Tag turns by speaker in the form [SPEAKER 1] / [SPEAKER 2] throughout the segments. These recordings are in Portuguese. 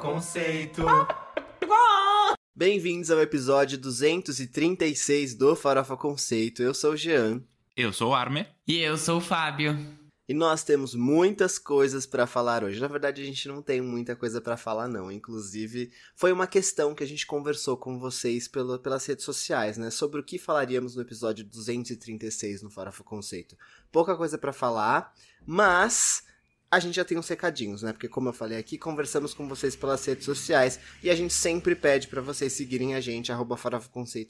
[SPEAKER 1] Conceito.
[SPEAKER 2] Bem-vindos ao episódio 236 do Farofa Conceito. Eu sou o Jean.
[SPEAKER 3] Eu sou o Armer.
[SPEAKER 4] E eu sou o Fábio.
[SPEAKER 2] E nós temos muitas coisas para falar hoje. Na verdade, a gente não tem muita coisa para falar, não. Inclusive, foi uma questão que a gente conversou com vocês pelo, pelas redes sociais, né? Sobre o que falaríamos no episódio 236 no Farofa Conceito. Pouca coisa para falar, mas a gente já tem uns recadinhos, né? Porque como eu falei aqui, conversamos com vocês pelas redes sociais e a gente sempre pede para vocês seguirem a gente, arroba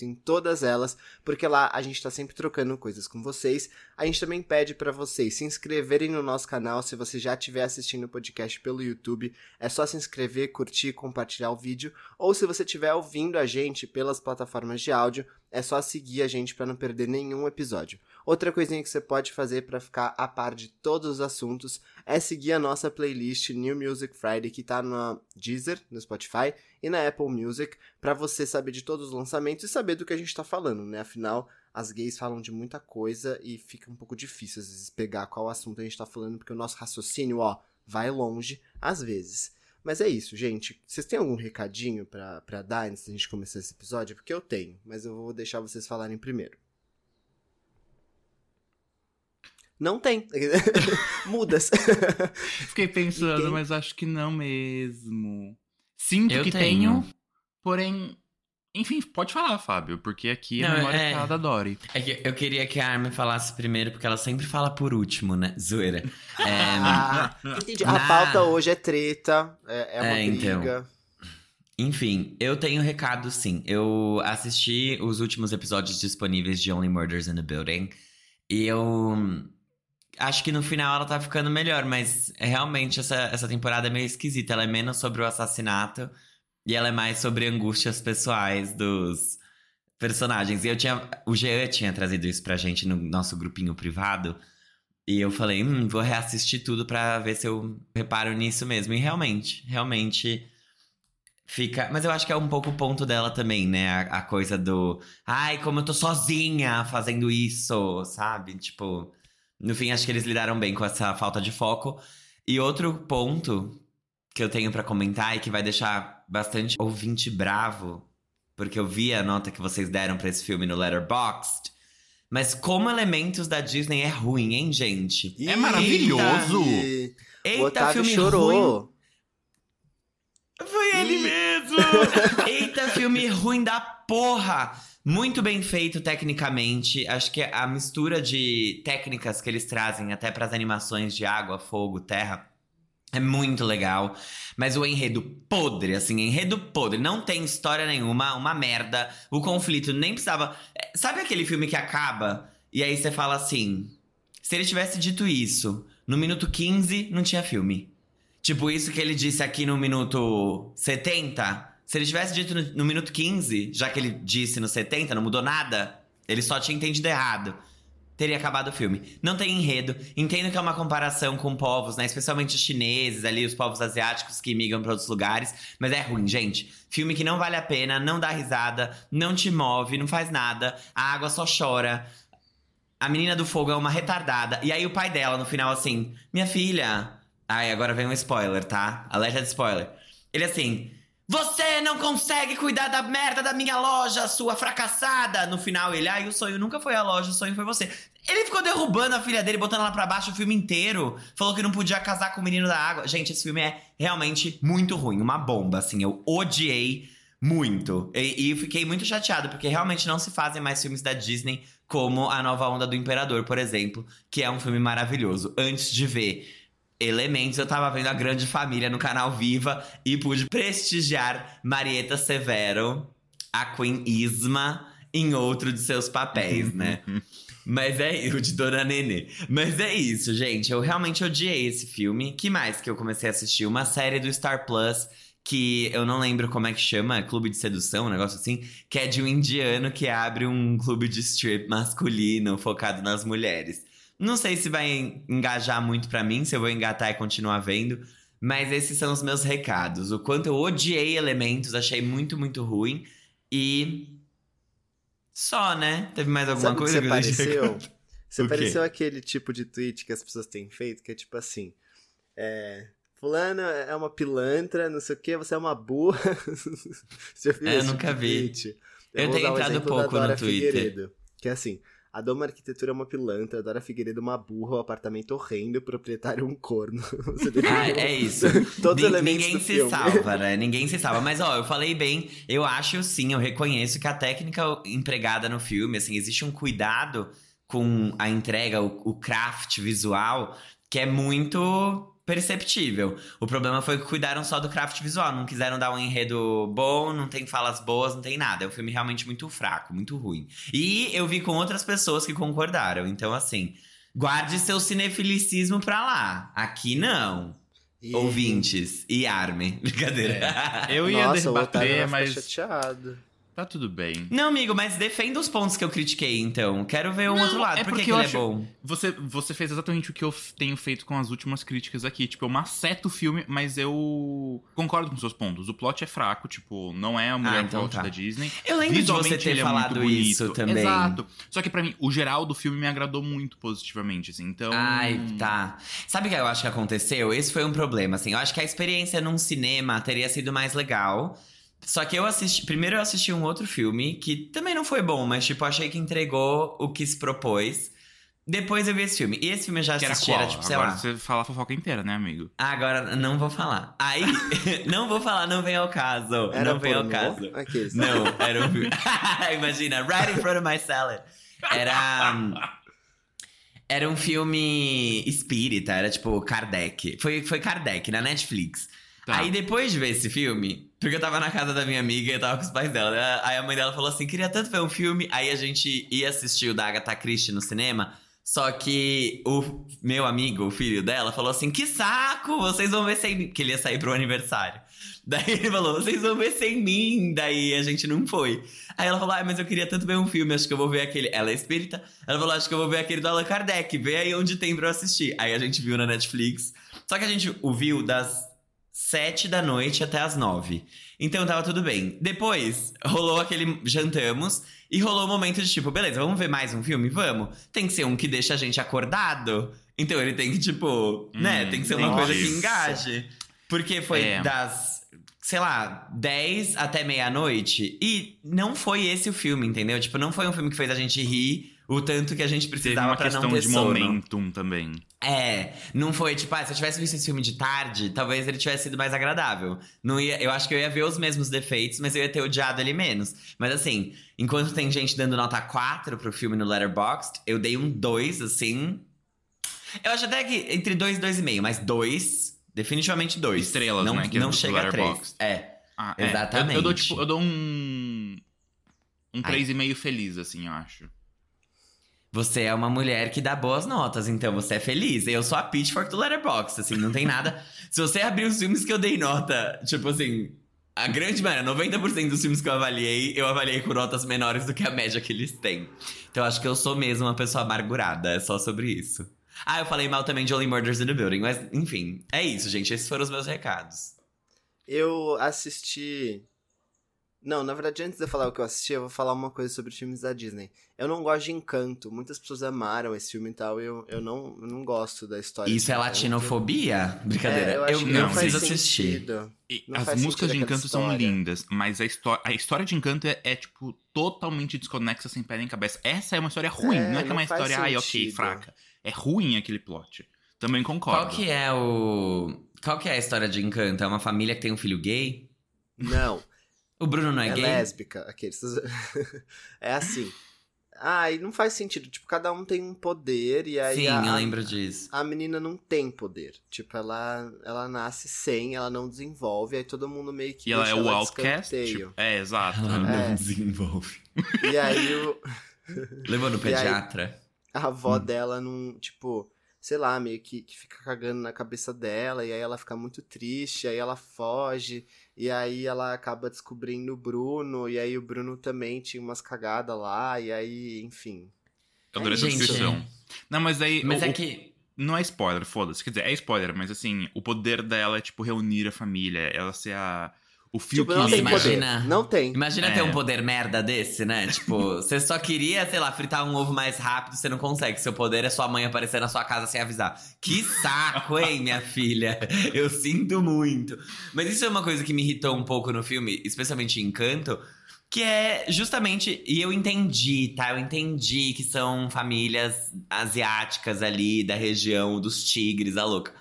[SPEAKER 2] em todas elas, porque lá a gente tá sempre trocando coisas com vocês. A gente também pede para vocês se inscreverem no nosso canal, se você já estiver assistindo o podcast pelo YouTube, é só se inscrever, curtir, compartilhar o vídeo, ou se você estiver ouvindo a gente pelas plataformas de áudio, é só seguir a gente para não perder nenhum episódio. Outra coisinha que você pode fazer para ficar a par de todos os assuntos é seguir a nossa playlist New Music Friday que tá na Deezer, no Spotify e na Apple Music, para você saber de todos os lançamentos e saber do que a gente tá falando, né? Afinal, as gays falam de muita coisa e fica um pouco difícil às vezes pegar qual assunto a gente tá falando, porque o nosso raciocínio, ó, vai longe às vezes. Mas é isso, gente. Vocês têm algum recadinho pra dar antes da gente começar esse episódio? Porque eu tenho, mas eu vou deixar vocês falarem primeiro. Não tem. Mudas.
[SPEAKER 3] Fiquei pensando, mas acho que não mesmo. Sinto
[SPEAKER 4] eu
[SPEAKER 3] que
[SPEAKER 4] tenho.
[SPEAKER 3] tenho, porém. Enfim, pode falar, Fábio, porque aqui a memória é, é da Dory.
[SPEAKER 4] É que eu queria que a Armin falasse primeiro, porque ela sempre fala por último, né? Zoeira.
[SPEAKER 2] É, ah, entendi. Na... A pauta hoje é treta, é, é uma é,
[SPEAKER 4] então.
[SPEAKER 2] briga. Então.
[SPEAKER 4] Enfim, eu tenho recado sim. Eu assisti os últimos episódios disponíveis de Only Murders in the Building. E eu acho que no final ela tá ficando melhor, mas realmente essa, essa temporada é meio esquisita. Ela é menos sobre o assassinato e ela é mais sobre angústias pessoais dos personagens. E eu tinha. O Jean tinha trazido isso pra gente no nosso grupinho privado. E eu falei, hum, vou reassistir tudo pra ver se eu reparo nisso mesmo. E realmente, realmente fica. Mas eu acho que é um pouco o ponto dela também, né? A, a coisa do. Ai, como eu tô sozinha fazendo isso, sabe? Tipo. No fim, acho que eles lidaram bem com essa falta de foco. E outro ponto que eu tenho para comentar e que vai deixar bastante ouvinte bravo, porque eu vi a nota que vocês deram para esse filme no Letterboxd. Mas como elementos da Disney é ruim, hein, gente?
[SPEAKER 3] é maravilhoso!
[SPEAKER 4] Eita,
[SPEAKER 2] o Otávio
[SPEAKER 4] filme
[SPEAKER 2] chorou.
[SPEAKER 4] ruim. Foi ele mesmo! Eita, filme ruim da porra! Muito bem feito tecnicamente. Acho que a mistura de técnicas que eles trazem até para as animações de água, fogo, terra é muito legal. Mas o enredo podre, assim, enredo podre. Não tem história nenhuma, uma merda. O conflito nem precisava. É, sabe aquele filme que acaba e aí você fala assim: se ele tivesse dito isso no minuto 15, não tinha filme. Tipo, isso que ele disse aqui no minuto 70, se ele tivesse dito no, no, minuto 15, já que ele disse no 70, não mudou nada, ele só tinha entendido errado. Teria acabado o filme. Não tem enredo. Entendo que é uma comparação com povos, né? Especialmente os chineses ali, os povos asiáticos que migram para outros lugares. Mas é ruim, gente. Filme que não vale a pena, não dá risada, não te move, não faz nada. A água só chora. A menina do fogo é uma retardada. E aí o pai dela, no final, assim: Minha filha. Ai, agora vem um spoiler, tá? Alerta de spoiler. Ele assim. Você não consegue cuidar da merda da minha loja, sua fracassada! No final, ele, ai, o sonho nunca foi a loja, o sonho foi você. Ele ficou derrubando a filha dele, botando ela pra baixo o filme inteiro. Falou que não podia casar com o menino da água. Gente, esse filme é realmente muito ruim, uma bomba, assim. Eu odiei muito. E, e fiquei muito chateado, porque realmente não se fazem mais filmes da Disney como A Nova Onda do Imperador, por exemplo, que é um filme maravilhoso. Antes de ver Elementos, eu tava vendo a Grande Família no canal Viva e pude prestigiar Marieta Severo, a Queen Isma, em outro de seus papéis, né? Mas é o de Dona Nenê. Mas é isso, gente. Eu realmente odiei esse filme. Que mais que eu comecei a assistir? Uma série do Star Plus que eu não lembro como é que chama, Clube de Sedução, um negócio assim, que é de um indiano que abre um clube de strip masculino focado nas mulheres. Não sei se vai engajar muito para mim, se eu vou engatar e continuar vendo. Mas esses são os meus recados. O quanto eu odiei elementos, achei muito, muito ruim. E. Só, né? Teve mais alguma
[SPEAKER 2] Sabe
[SPEAKER 4] coisa
[SPEAKER 2] que você pareceu? Você pareceu aquele tipo de tweet que as pessoas têm feito, que é tipo assim. É, Fulano é uma pilantra, não sei o que, você é uma burra.
[SPEAKER 4] você já viu é, eu nunca vi. Eu, eu tenho entrado pouco no Twitter. Figueiredo,
[SPEAKER 2] que é assim, a Doma Arquitetura é uma pilantra, a Dora Figueiredo uma burra, o apartamento horrendo, o proprietário um corno.
[SPEAKER 4] ah, é isso. Todos os elementos Ninguém se filme. salva, né? Ninguém se salva. Mas, ó, eu falei bem, eu acho sim, eu reconheço que a técnica empregada no filme, assim, existe um cuidado com a entrega, o, o craft visual, que é muito perceptível. O problema foi que cuidaram só do craft visual, não quiseram dar um enredo bom, não tem falas boas, não tem nada. É um filme realmente muito fraco, muito ruim. E eu vi com outras pessoas que concordaram. Então, assim, guarde seu cinefilicismo pra lá. Aqui não. E... Ouvintes e arme. Brincadeira.
[SPEAKER 3] É. Eu ia Nossa, debater, mas. Chateado. Tá tudo bem.
[SPEAKER 4] Não, amigo, mas defenda os pontos que eu critiquei, então. Quero ver um não, outro lado. É Por que, ele é bom?
[SPEAKER 3] Você, você fez exatamente o que eu tenho feito com as últimas críticas aqui. Tipo, eu maceto o filme, mas eu concordo com seus pontos. O plot é fraco, tipo, não é a mulher ah, então plot tá. da Disney.
[SPEAKER 4] Eu lembro de você ter é falado isso também.
[SPEAKER 3] Exato. Só que para mim, o geral do filme me agradou muito positivamente, assim. Então.
[SPEAKER 4] Ai, tá. Sabe o que eu acho que aconteceu? Esse foi um problema, assim. Eu acho que a experiência num cinema teria sido mais legal. Só que eu assisti. Primeiro eu assisti um outro filme que também não foi bom, mas tipo, achei que entregou o que se propôs. Depois eu vi esse filme. E esse filme eu já assisti, era, era tipo, sei
[SPEAKER 3] Agora
[SPEAKER 4] lá.
[SPEAKER 3] você fala a fofoca inteira, né, amigo?
[SPEAKER 4] Agora não vou falar. Aí, não vou falar, não vem ao caso. Era não vem ao caso. Aqueles. Não, era um filme. Imagina, right in front of my salad. Era. Era um filme espírita, era tipo Kardec. Foi, foi Kardec, na Netflix. Tá. Aí depois de ver esse filme, porque eu tava na casa da minha amiga e eu tava com os pais dela, né? aí a mãe dela falou assim: queria tanto ver um filme. Aí a gente ia assistir o da Agatha Christie no cinema. Só que o meu amigo, o filho dela, falou assim: que saco, vocês vão ver sem. Que ele ia sair pro aniversário. Daí ele falou: vocês vão ver sem mim. Daí a gente não foi. Aí ela falou: ah, mas eu queria tanto ver um filme, acho que eu vou ver aquele. Ela é espírita. Ela falou: acho que eu vou ver aquele do Allan Kardec. Vê aí onde tem pra eu assistir. Aí a gente viu na Netflix. Só que a gente o viu das sete da noite até as nove. Então tava tudo bem. Depois, rolou aquele jantamos e rolou o um momento de tipo, beleza, vamos ver mais um filme? Vamos. Tem que ser um que deixa a gente acordado. Então ele tem que, tipo, hum, né? Tem que ser uma coisa que engaje. Porque foi é. das, sei lá, 10 até meia-noite. E não foi esse o filme, entendeu? Tipo, não foi um filme que fez a gente rir o tanto que a gente precisava para não ter sono.
[SPEAKER 3] uma questão de momentum também.
[SPEAKER 4] É, não foi tipo, ah, se eu tivesse visto esse filme de tarde, talvez ele tivesse sido mais agradável. Não ia, eu acho que eu ia ver os mesmos defeitos, mas eu ia ter odiado ele menos. Mas assim, enquanto tem gente dando nota 4 pro filme no Letterboxd, eu dei um 2, assim. Eu acho até que entre 2 e 2,5, mas 2, definitivamente 2.
[SPEAKER 3] Estrelas,
[SPEAKER 4] não,
[SPEAKER 3] né?
[SPEAKER 4] Que não chega a 3. É. Ah, é. Exatamente.
[SPEAKER 3] Eu, eu, dou, tipo, eu dou um. Um 3,5 feliz, assim, eu acho.
[SPEAKER 4] Você é uma mulher que dá boas notas, então você é feliz. Eu sou a Pitchfork do Letterboxd, assim, não tem nada. Se você abrir os filmes que eu dei nota, tipo assim, a grande maioria, 90% dos filmes que eu avaliei, eu avaliei com notas menores do que a média que eles têm. Então acho que eu sou mesmo uma pessoa amargurada, é só sobre isso. Ah, eu falei mal também de Only Murders in the Building, mas enfim, é isso, gente. Esses foram os meus recados.
[SPEAKER 2] Eu assisti não, na verdade, antes de eu falar o que eu assisti, eu vou falar uma coisa sobre filmes da Disney. Eu não gosto de Encanto. Muitas pessoas amaram esse filme e tal, e eu, eu, não, eu não gosto da história.
[SPEAKER 4] Isso é latinofobia? Brincadeira. É, eu, eu não, não preciso assistir.
[SPEAKER 3] as músicas de Encanto são lindas, mas a, a história de Encanto é, é, tipo, totalmente desconexa, sem pé nem cabeça. Essa é uma história ruim, é, não é que é uma história, ai, ok, fraca. É ruim aquele plot. Também concordo.
[SPEAKER 4] Qual que é o... Qual que é a história de Encanto? É uma família que tem um filho gay?
[SPEAKER 2] Não.
[SPEAKER 4] O Bruno não é, é gay?
[SPEAKER 2] lésbica, aqueles. é assim. Ah, e não faz sentido. Tipo, cada um tem um poder e aí.
[SPEAKER 4] Sim,
[SPEAKER 2] a,
[SPEAKER 4] eu lembro disso.
[SPEAKER 2] A menina não tem poder. Tipo, ela, ela nasce sem, ela não desenvolve, aí todo mundo meio que.
[SPEAKER 3] E ela é o outcast? Tipo, é, exato.
[SPEAKER 4] Ela é. não desenvolve.
[SPEAKER 2] E aí o.
[SPEAKER 4] Levou no pediatra.
[SPEAKER 2] a avó hum. dela não. Tipo sei lá, meio que, que fica cagando na cabeça dela, e aí ela fica muito triste, aí ela foge, e aí ela acaba descobrindo o Bruno, e aí o Bruno também tinha umas cagadas lá, e aí, enfim.
[SPEAKER 3] Eu adorei essa descrição. Não, mas aí.
[SPEAKER 4] Mas o, é que.
[SPEAKER 3] Não é spoiler, foda-se. Quer dizer, é spoiler, mas assim, o poder dela é, tipo, reunir a família, ela ser a O fio
[SPEAKER 2] tipo,
[SPEAKER 3] que
[SPEAKER 2] não tem
[SPEAKER 4] imagina,
[SPEAKER 2] poder. Não tem.
[SPEAKER 4] Imagina
[SPEAKER 3] É.
[SPEAKER 4] ter um poder merda desse, né? Tipo, você só queria, sei lá, fritar um ovo mais rápido, você não consegue. Seu poder é sua mãe aparecer na sua casa sem avisar. Que saco, hein, minha filha? Eu sinto muito. Mas isso é uma coisa que me irritou um pouco no filme, especialmente em Encanto, que é justamente. E eu entendi, tá? Eu entendi que são famílias asiáticas ali, da região dos tigres, a louca.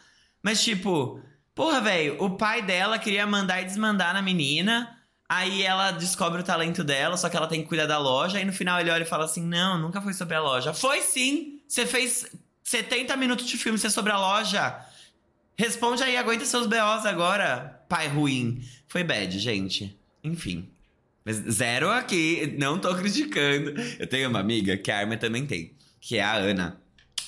[SPEAKER 4] Mas, tipo, porra, velho, o pai dela queria mandar e desmandar na menina. Aí ela descobre o talento dela, só que ela tem que cuidar da loja. Aí no final ele olha e fala assim: Não, nunca foi sobre a loja. Foi sim! Você fez 70 minutos de filme, você é sobre a loja. Responde aí, aguenta seus BOs agora, pai ruim. Foi bad, gente. Enfim. Mas zero aqui, não tô criticando. Eu tenho uma amiga que a Arma também tem, que é a Ana.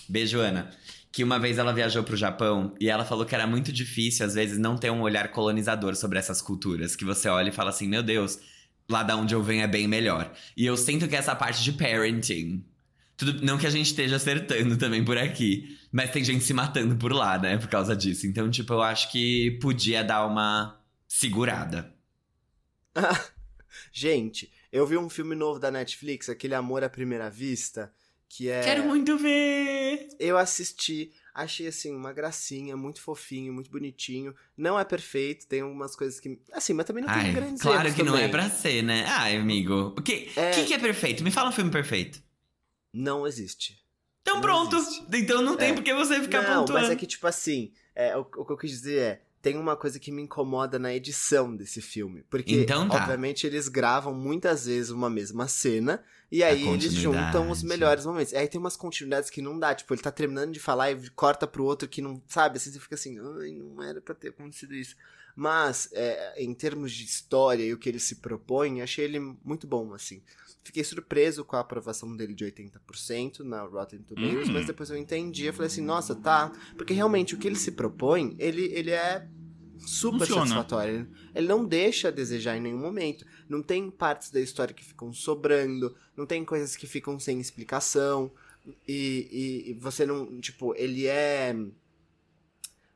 [SPEAKER 4] Beijo, Ana. Que uma vez ela viajou pro Japão e ela falou que era muito difícil, às vezes, não ter um olhar colonizador sobre essas culturas. Que você olha e fala assim, meu Deus, lá da onde eu venho é bem melhor. E eu sinto que essa parte de parenting. Tudo, não que a gente esteja acertando também por aqui, mas tem gente se matando por lá, né? Por causa disso. Então, tipo, eu acho que podia dar uma segurada.
[SPEAKER 2] Gente, eu vi um filme novo da Netflix, aquele Amor à Primeira Vista, que é.
[SPEAKER 4] Quero muito ver!
[SPEAKER 2] Eu assisti, achei assim, uma gracinha, muito fofinho, muito bonitinho. Não é perfeito, tem algumas coisas que. Assim, mas também não tem
[SPEAKER 4] Ai,
[SPEAKER 2] grandes
[SPEAKER 4] claro que não é
[SPEAKER 2] também.
[SPEAKER 4] pra ser, né? Ai, amigo. O que,
[SPEAKER 2] É.
[SPEAKER 4] que, que é perfeito? Me fala um filme perfeito.
[SPEAKER 2] Não existe.
[SPEAKER 4] Então
[SPEAKER 2] Não
[SPEAKER 4] pronto.
[SPEAKER 2] existe.
[SPEAKER 4] Então não tem
[SPEAKER 2] É.
[SPEAKER 4] por que você ficar
[SPEAKER 2] não,
[SPEAKER 4] pontuando.
[SPEAKER 2] mas é que, tipo assim, é, o, o que eu quis dizer é. Tem uma coisa que me incomoda na edição desse filme. Porque,
[SPEAKER 4] Então tá.
[SPEAKER 2] obviamente, eles gravam muitas vezes uma mesma cena. E aí eles juntam os melhores momentos. E aí tem umas continuidades que não dá. Tipo, ele tá terminando de falar e corta pro outro que não. Sabe? Assim, você fica assim. Ai, não era pra ter acontecido isso. Mas, é, em termos de história e o que ele se propõe, achei ele muito bom, assim. Fiquei surpreso com a aprovação dele de 80% na Rotten Tomatoes,
[SPEAKER 3] Hum.
[SPEAKER 2] mas depois eu entendi, eu falei assim, nossa, tá. Porque realmente o que ele se propõe, ele, ele é super
[SPEAKER 3] Funciona.
[SPEAKER 2] satisfatório. Ele- Ele não deixa a desejar em nenhum momento. Não tem partes da história que ficam sobrando, não tem coisas que ficam sem explicação. E, e- e você não. Tipo, ele é.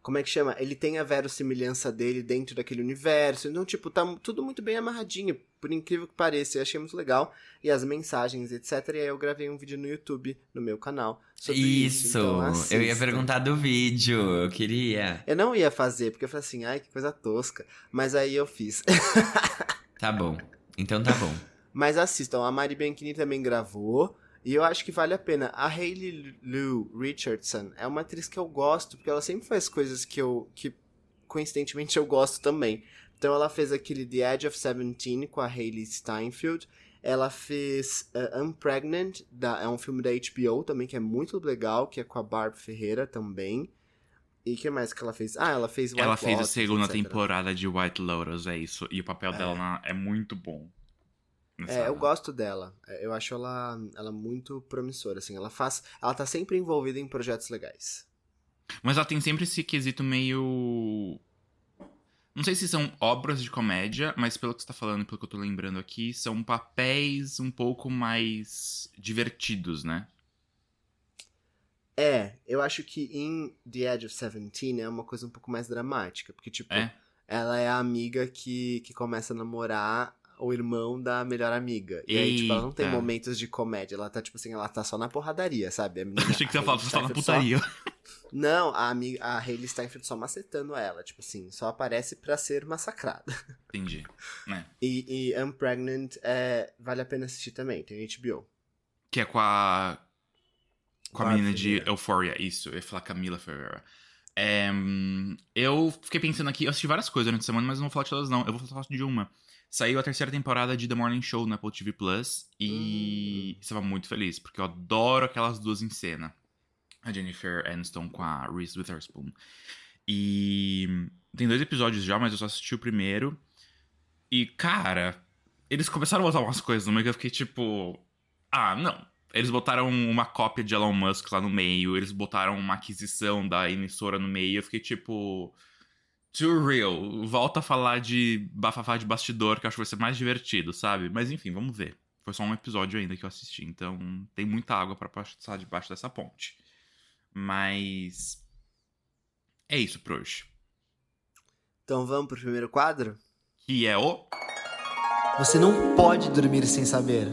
[SPEAKER 2] Como é que chama? Ele tem a verossimilhança dele dentro daquele universo. Então, tipo, tá tudo muito bem amarradinho, por incrível que pareça. Eu achei muito legal. E as mensagens, etc. E aí eu gravei um vídeo no YouTube, no meu canal, sobre isso.
[SPEAKER 4] Isso,
[SPEAKER 2] Então,
[SPEAKER 4] eu ia perguntar do vídeo, eu queria.
[SPEAKER 2] Eu não ia fazer, porque eu falei assim, ai, que coisa tosca. Mas aí eu fiz.
[SPEAKER 4] Tá bom, então tá bom.
[SPEAKER 2] Mas assistam, a Mari Bianchini também gravou. E eu acho que vale a pena. A Hayley Lou Richardson é uma atriz que eu gosto, porque ela sempre faz coisas que eu. que coincidentemente eu gosto também. Então ela fez aquele The Edge of Seventeen com a Hayley Steinfeld. Ela fez uh, Unpregnant, da, é um filme da HBO também, que é muito legal, que é com a Barb Ferreira também. E o que mais que ela fez? Ah, ela fez White
[SPEAKER 3] Ela fez a
[SPEAKER 2] Lotus,
[SPEAKER 3] segunda
[SPEAKER 2] etc.
[SPEAKER 3] temporada de White Lotus, é isso. E o papel dela na- é muito bom.
[SPEAKER 2] É, eu gosto dela. É, Eu acho ela, ela muito promissora, assim. Ela faz. Ela tá sempre envolvida em projetos legais.
[SPEAKER 3] Mas ela tem sempre esse quesito meio. Não sei se são obras de comédia, mas pelo que você tá falando, pelo que eu tô lembrando aqui, são papéis um pouco mais divertidos, né?
[SPEAKER 2] É, eu acho que em The Edge of Seventeen é uma coisa um pouco mais dramática. Porque, tipo,
[SPEAKER 3] É?
[SPEAKER 2] ela é a amiga que, que começa a namorar o irmão da melhor amiga. E aí, tipo, ela não tem momentos de comédia. Ela tá, tipo assim, ela tá só na porradaria, sabe? A menina,
[SPEAKER 3] Achei que você
[SPEAKER 2] a
[SPEAKER 3] ia falar
[SPEAKER 2] Hailey
[SPEAKER 3] só na putaria.
[SPEAKER 2] Não, a, amiga, a Hayley Steinfeld só macetando ela. Tipo assim, só aparece pra ser massacrada.
[SPEAKER 3] Entendi. É.
[SPEAKER 2] E, e Unpregnant é, vale a pena assistir também, tem HBO.
[SPEAKER 3] Que é com a. Com a menina de
[SPEAKER 2] Ferreira.
[SPEAKER 3] Euphoria, isso. Eu ia falar Camila Ferreira. É, hum, eu fiquei pensando aqui, eu assisti várias coisas durante a semana, mas não vou falar de todas, não. Eu vou falar de uma. Saiu a terceira temporada de The Morning Show na Apple TV Plus e estava muito feliz, porque eu adoro aquelas duas em cena. A Jennifer Aniston com a Reese Witherspoon. E tem dois episódios já, mas eu só assisti o primeiro. E, cara, eles começaram a botar umas coisas no meio que eu fiquei tipo. Ah, não. Eles botaram uma cópia de Elon Musk lá no meio, eles botaram uma aquisição da emissora no meio, eu fiquei tipo. Too real. Volta a falar de bafafá de bastidor, que eu acho que vai ser mais divertido, sabe? Mas enfim, vamos ver. Foi só um episódio ainda que eu assisti, então tem muita água pra passar debaixo dessa ponte. Mas. É isso por hoje.
[SPEAKER 2] Então vamos pro primeiro quadro?
[SPEAKER 3] Que é o.
[SPEAKER 2] Você não pode dormir sem saber.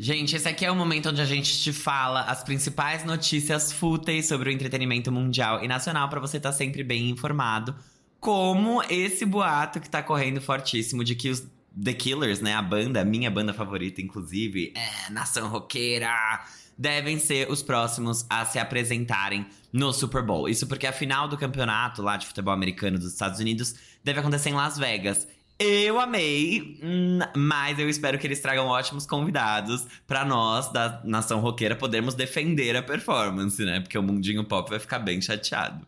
[SPEAKER 4] Gente, esse aqui é o momento onde a gente te fala as principais notícias fúteis sobre o entretenimento mundial e nacional para você estar tá sempre bem informado. Como esse boato que tá correndo fortíssimo de que os The Killers, né, a banda, minha banda favorita, inclusive, é Nação Roqueira, devem ser os próximos a se apresentarem no Super Bowl. Isso porque a final do campeonato lá de futebol americano dos Estados Unidos deve acontecer em Las Vegas. Eu amei, hum, mas eu espero que eles tragam ótimos convidados para nós da nação roqueira podermos defender a performance, né? Porque o mundinho pop vai ficar bem chateado.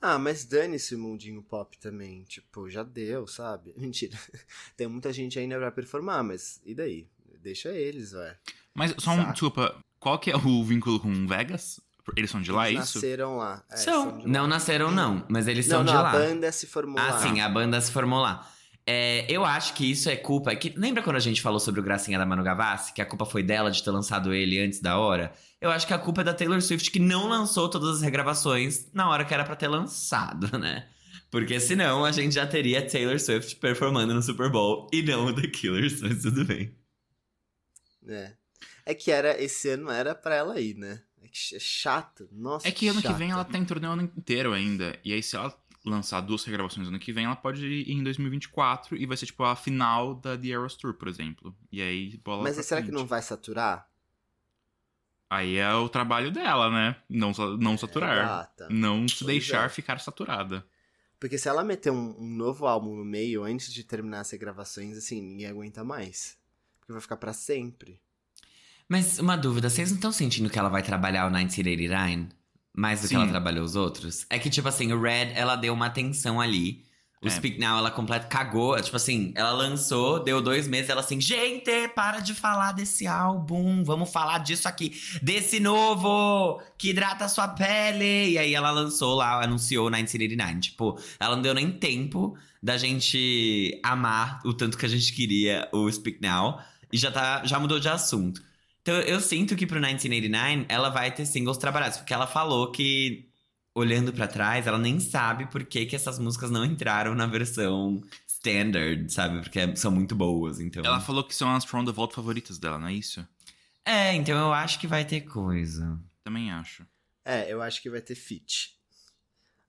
[SPEAKER 2] Ah, mas dane-se o mundinho pop também. Tipo, já deu, sabe? Mentira. Tem muita gente ainda pra performar, mas e daí? Deixa eles, ué.
[SPEAKER 3] Mas só um, desculpa, qual que é o vínculo com Vegas? Eles são de lá,
[SPEAKER 2] eles
[SPEAKER 3] é isso?
[SPEAKER 2] nasceram lá.
[SPEAKER 4] É, são. são não nasceram, não, mas eles
[SPEAKER 2] não,
[SPEAKER 4] são
[SPEAKER 2] não,
[SPEAKER 4] de
[SPEAKER 2] a
[SPEAKER 4] lá.
[SPEAKER 2] a banda se formou
[SPEAKER 4] ah,
[SPEAKER 2] lá.
[SPEAKER 4] Ah, sim, a banda se formou lá. É, eu acho que isso é culpa. É que, lembra quando a gente falou sobre o Gracinha da Manu Gavassi? Que a culpa foi dela de ter lançado ele antes da hora? Eu acho que a culpa é da Taylor Swift que não lançou todas as regravações na hora que era para ter lançado, né? Porque senão a gente já teria Taylor Swift performando no Super Bowl e não o The Killers, mas tudo bem.
[SPEAKER 2] É. É que era esse ano era pra ela ir, né? É, é chato. Nossa.
[SPEAKER 3] É que ano
[SPEAKER 2] chato.
[SPEAKER 3] que vem ela tá em torneio o ano inteiro ainda. E aí, se ela lançar duas regravações ano que vem, ela pode ir em 2024 e vai ser tipo a final da The Eras Tour, por exemplo. E aí, bola
[SPEAKER 2] Mas será
[SPEAKER 3] frente.
[SPEAKER 2] que não vai saturar?
[SPEAKER 3] Aí é o trabalho dela, né? Não, não é, saturar. Não se deixar é. ficar saturada.
[SPEAKER 2] Porque se ela meter um, um, novo álbum no meio, antes de terminar as gravações, assim, ninguém aguenta mais. Porque vai ficar para sempre.
[SPEAKER 4] Mas uma dúvida, vocês não estão sentindo que ela vai trabalhar o 1989? Mais do Sim. que ela trabalhou os outros? É que, tipo assim, o Red, ela deu uma atenção ali. O é. Speak Now, ela completa, cagou. Tipo assim, ela lançou, deu dois meses, ela assim, gente, para de falar desse álbum, vamos falar disso aqui, desse novo, que hidrata a sua pele. E aí ela lançou lá, anunciou 1989. Tipo, ela não deu nem tempo da gente amar o tanto que a gente queria o Speak Now. E já, tá, já mudou de assunto. Então eu sinto que pro 1989 ela vai ter singles trabalhados, porque ela falou que olhando para trás, ela nem sabe por que, que essas músicas não entraram na versão standard, sabe? Porque são muito boas, então.
[SPEAKER 3] Ela falou que são as From the Vault favoritas dela, não é isso?
[SPEAKER 4] É, então eu acho que vai ter coisa.
[SPEAKER 3] Também acho.
[SPEAKER 2] É, eu acho que vai ter feat.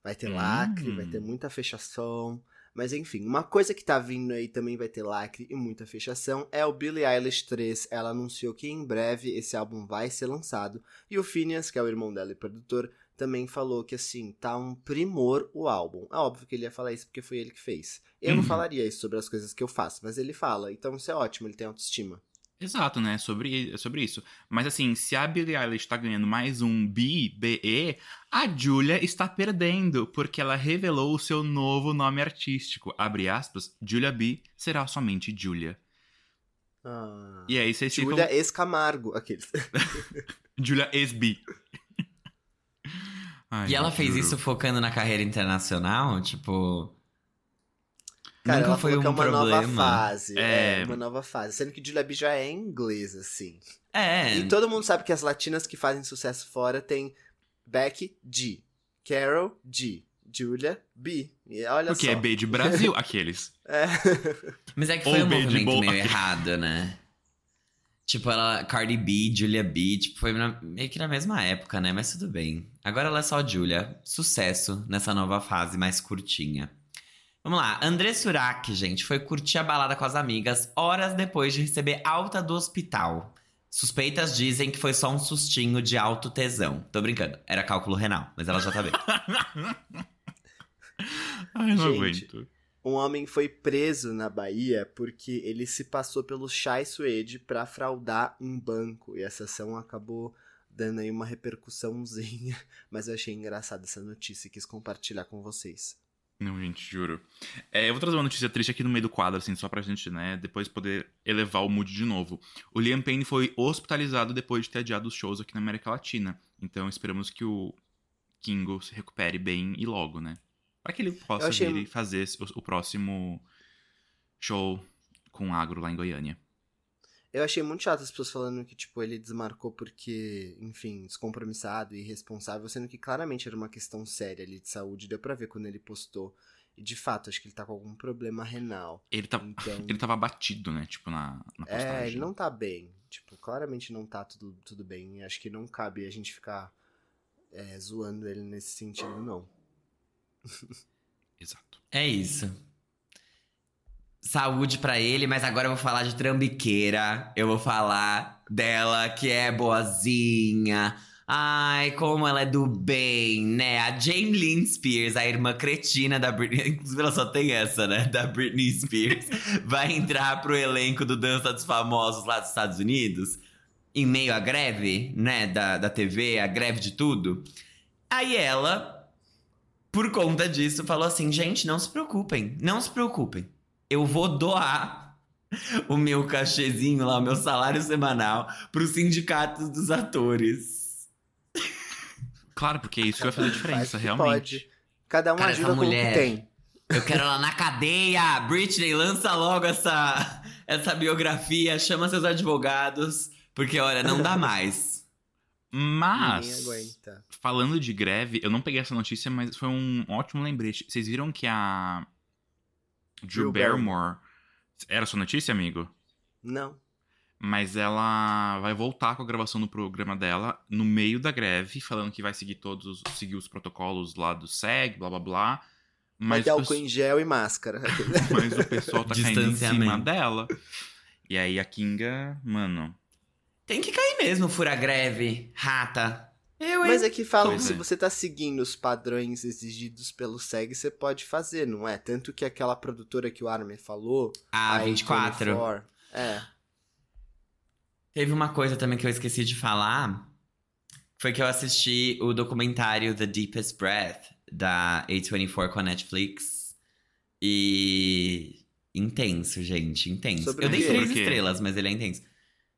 [SPEAKER 2] Vai ter hum. lacre, vai ter muita fechação. Mas enfim, uma coisa que tá vindo aí também vai ter lacre e muita fechação é o Billie Eilish 3. Ela anunciou que em breve esse álbum vai ser lançado. E o Phineas, que é o irmão dela e produtor, também falou que assim, tá um primor o álbum. É óbvio que ele ia falar isso porque foi ele que fez. Eu uhum. não falaria isso sobre as coisas que eu faço, mas ele fala. Então isso é ótimo, ele tem autoestima.
[SPEAKER 3] Exato, né? Sobre, sobre isso. Mas assim, se a Billie Eilish tá ganhando mais um B, B-E, a Julia está perdendo, porque ela revelou o seu novo nome artístico. Abre aspas, Julia B será somente Julia.
[SPEAKER 2] Ah,
[SPEAKER 3] e aí vocês
[SPEAKER 2] Julia ficam... Escamargo, aqueles.
[SPEAKER 3] Julia Esbi.
[SPEAKER 4] e ela fez isso focando na carreira internacional? Tipo.
[SPEAKER 2] Cara, Nunca foi um que é uma problema. nova fase. É... é... uma nova fase. Sendo que Julia B já é inglês, assim.
[SPEAKER 4] É.
[SPEAKER 2] E todo mundo sabe que as latinas que fazem sucesso fora tem Becky G, Carol G, Julia B. E olha
[SPEAKER 3] Porque
[SPEAKER 2] só.
[SPEAKER 3] é B de Brasil, aqueles.
[SPEAKER 2] É.
[SPEAKER 4] Mas é que foi Ou um B movimento meio errado, né? Tipo, ela, Cardi B, Julia B, tipo, foi na, meio que na mesma época, né? Mas tudo bem. Agora ela é só Julia. Sucesso nessa nova fase mais curtinha. Vamos lá, André Surak, gente, foi curtir a balada com as amigas horas depois de receber alta do hospital. Suspeitas dizem que foi só um sustinho de alto tesão. Tô brincando, era cálculo renal, mas ela já tá bem.
[SPEAKER 3] Ai, não gente, aguento.
[SPEAKER 2] Um homem foi preso na Bahia porque ele se passou pelo Chai Suede para fraudar um banco. E essa ação acabou dando aí uma repercussãozinha. Mas eu achei engraçada essa notícia e quis compartilhar com vocês.
[SPEAKER 3] Não, gente, juro. É, eu vou trazer uma notícia triste aqui no meio do quadro, assim, só pra gente, né, depois poder elevar o mood de novo. O Liam Payne foi hospitalizado depois de ter adiado os shows aqui na América Latina. Então esperamos que o Kingo se recupere bem e logo, né? Pra que ele possa achei... vir e fazer o, o próximo show com agro lá em Goiânia.
[SPEAKER 2] Eu achei muito chato as pessoas falando que, tipo, ele desmarcou porque, enfim, descompromissado e irresponsável, sendo que claramente era uma questão séria ali de saúde. Deu pra ver quando ele postou. E de fato, acho que ele tá com algum problema renal.
[SPEAKER 3] Ele, tá, então... ele tava batido, né? Tipo, na, na postagem.
[SPEAKER 2] É, ele não tá bem. Tipo, claramente não tá tudo, tudo bem. Acho que não cabe a gente ficar é, zoando ele nesse sentido, não.
[SPEAKER 3] Exato.
[SPEAKER 4] É isso. Saúde para ele, mas agora eu vou falar de trambiqueira. Eu vou falar dela que é boazinha Ai, como ela é do bem, né? A Jamie Lynn Spears, a irmã cretina da Britney, inclusive ela só tem essa, né? Da Britney Spears, vai entrar pro elenco do Dança dos Famosos lá dos Estados Unidos, em meio à greve, né? Da, da TV, a greve de tudo. Aí ela, por conta disso, falou assim: gente, não se preocupem, não se preocupem. Eu vou doar o meu cachezinho lá, o meu salário semanal, pros sindicatos dos atores.
[SPEAKER 3] Claro, porque isso vai fazer diferença, realmente. Pode.
[SPEAKER 2] Cada um Cara, ajuda com o que tem.
[SPEAKER 4] Eu quero ela na cadeia! Britney, lança logo essa, essa biografia, chama seus advogados, porque olha, não dá mais.
[SPEAKER 3] Mas, falando de greve, eu não peguei essa notícia, mas foi um ótimo lembrete. Vocês viram que a Drew, Drew Barrymore... Barrymore... Era sua notícia, amigo?
[SPEAKER 2] Não
[SPEAKER 3] mas ela vai voltar com a gravação do programa dela no meio da greve, falando que vai seguir todos, seguir os protocolos lá do SEG, blá blá blá.
[SPEAKER 2] Mas vai álcool em gel e máscara.
[SPEAKER 3] mas o pessoal tá caindo em cima dela. E aí a Kinga, mano.
[SPEAKER 4] Tem que cair mesmo, fura greve, rata.
[SPEAKER 2] Eu, Mas é que falam que se é. você tá seguindo os padrões exigidos pelo SEG, você pode fazer, não é? Tanto que aquela produtora que o Armin falou.
[SPEAKER 4] Ah, a 24. 24,
[SPEAKER 2] é.
[SPEAKER 4] Teve uma coisa também que eu esqueci de falar. Foi que eu assisti o documentário The Deepest Breath, da A24 com a Netflix. E. Intenso, gente, intenso. Sobre eu dei três estrelas, mas ele é intenso.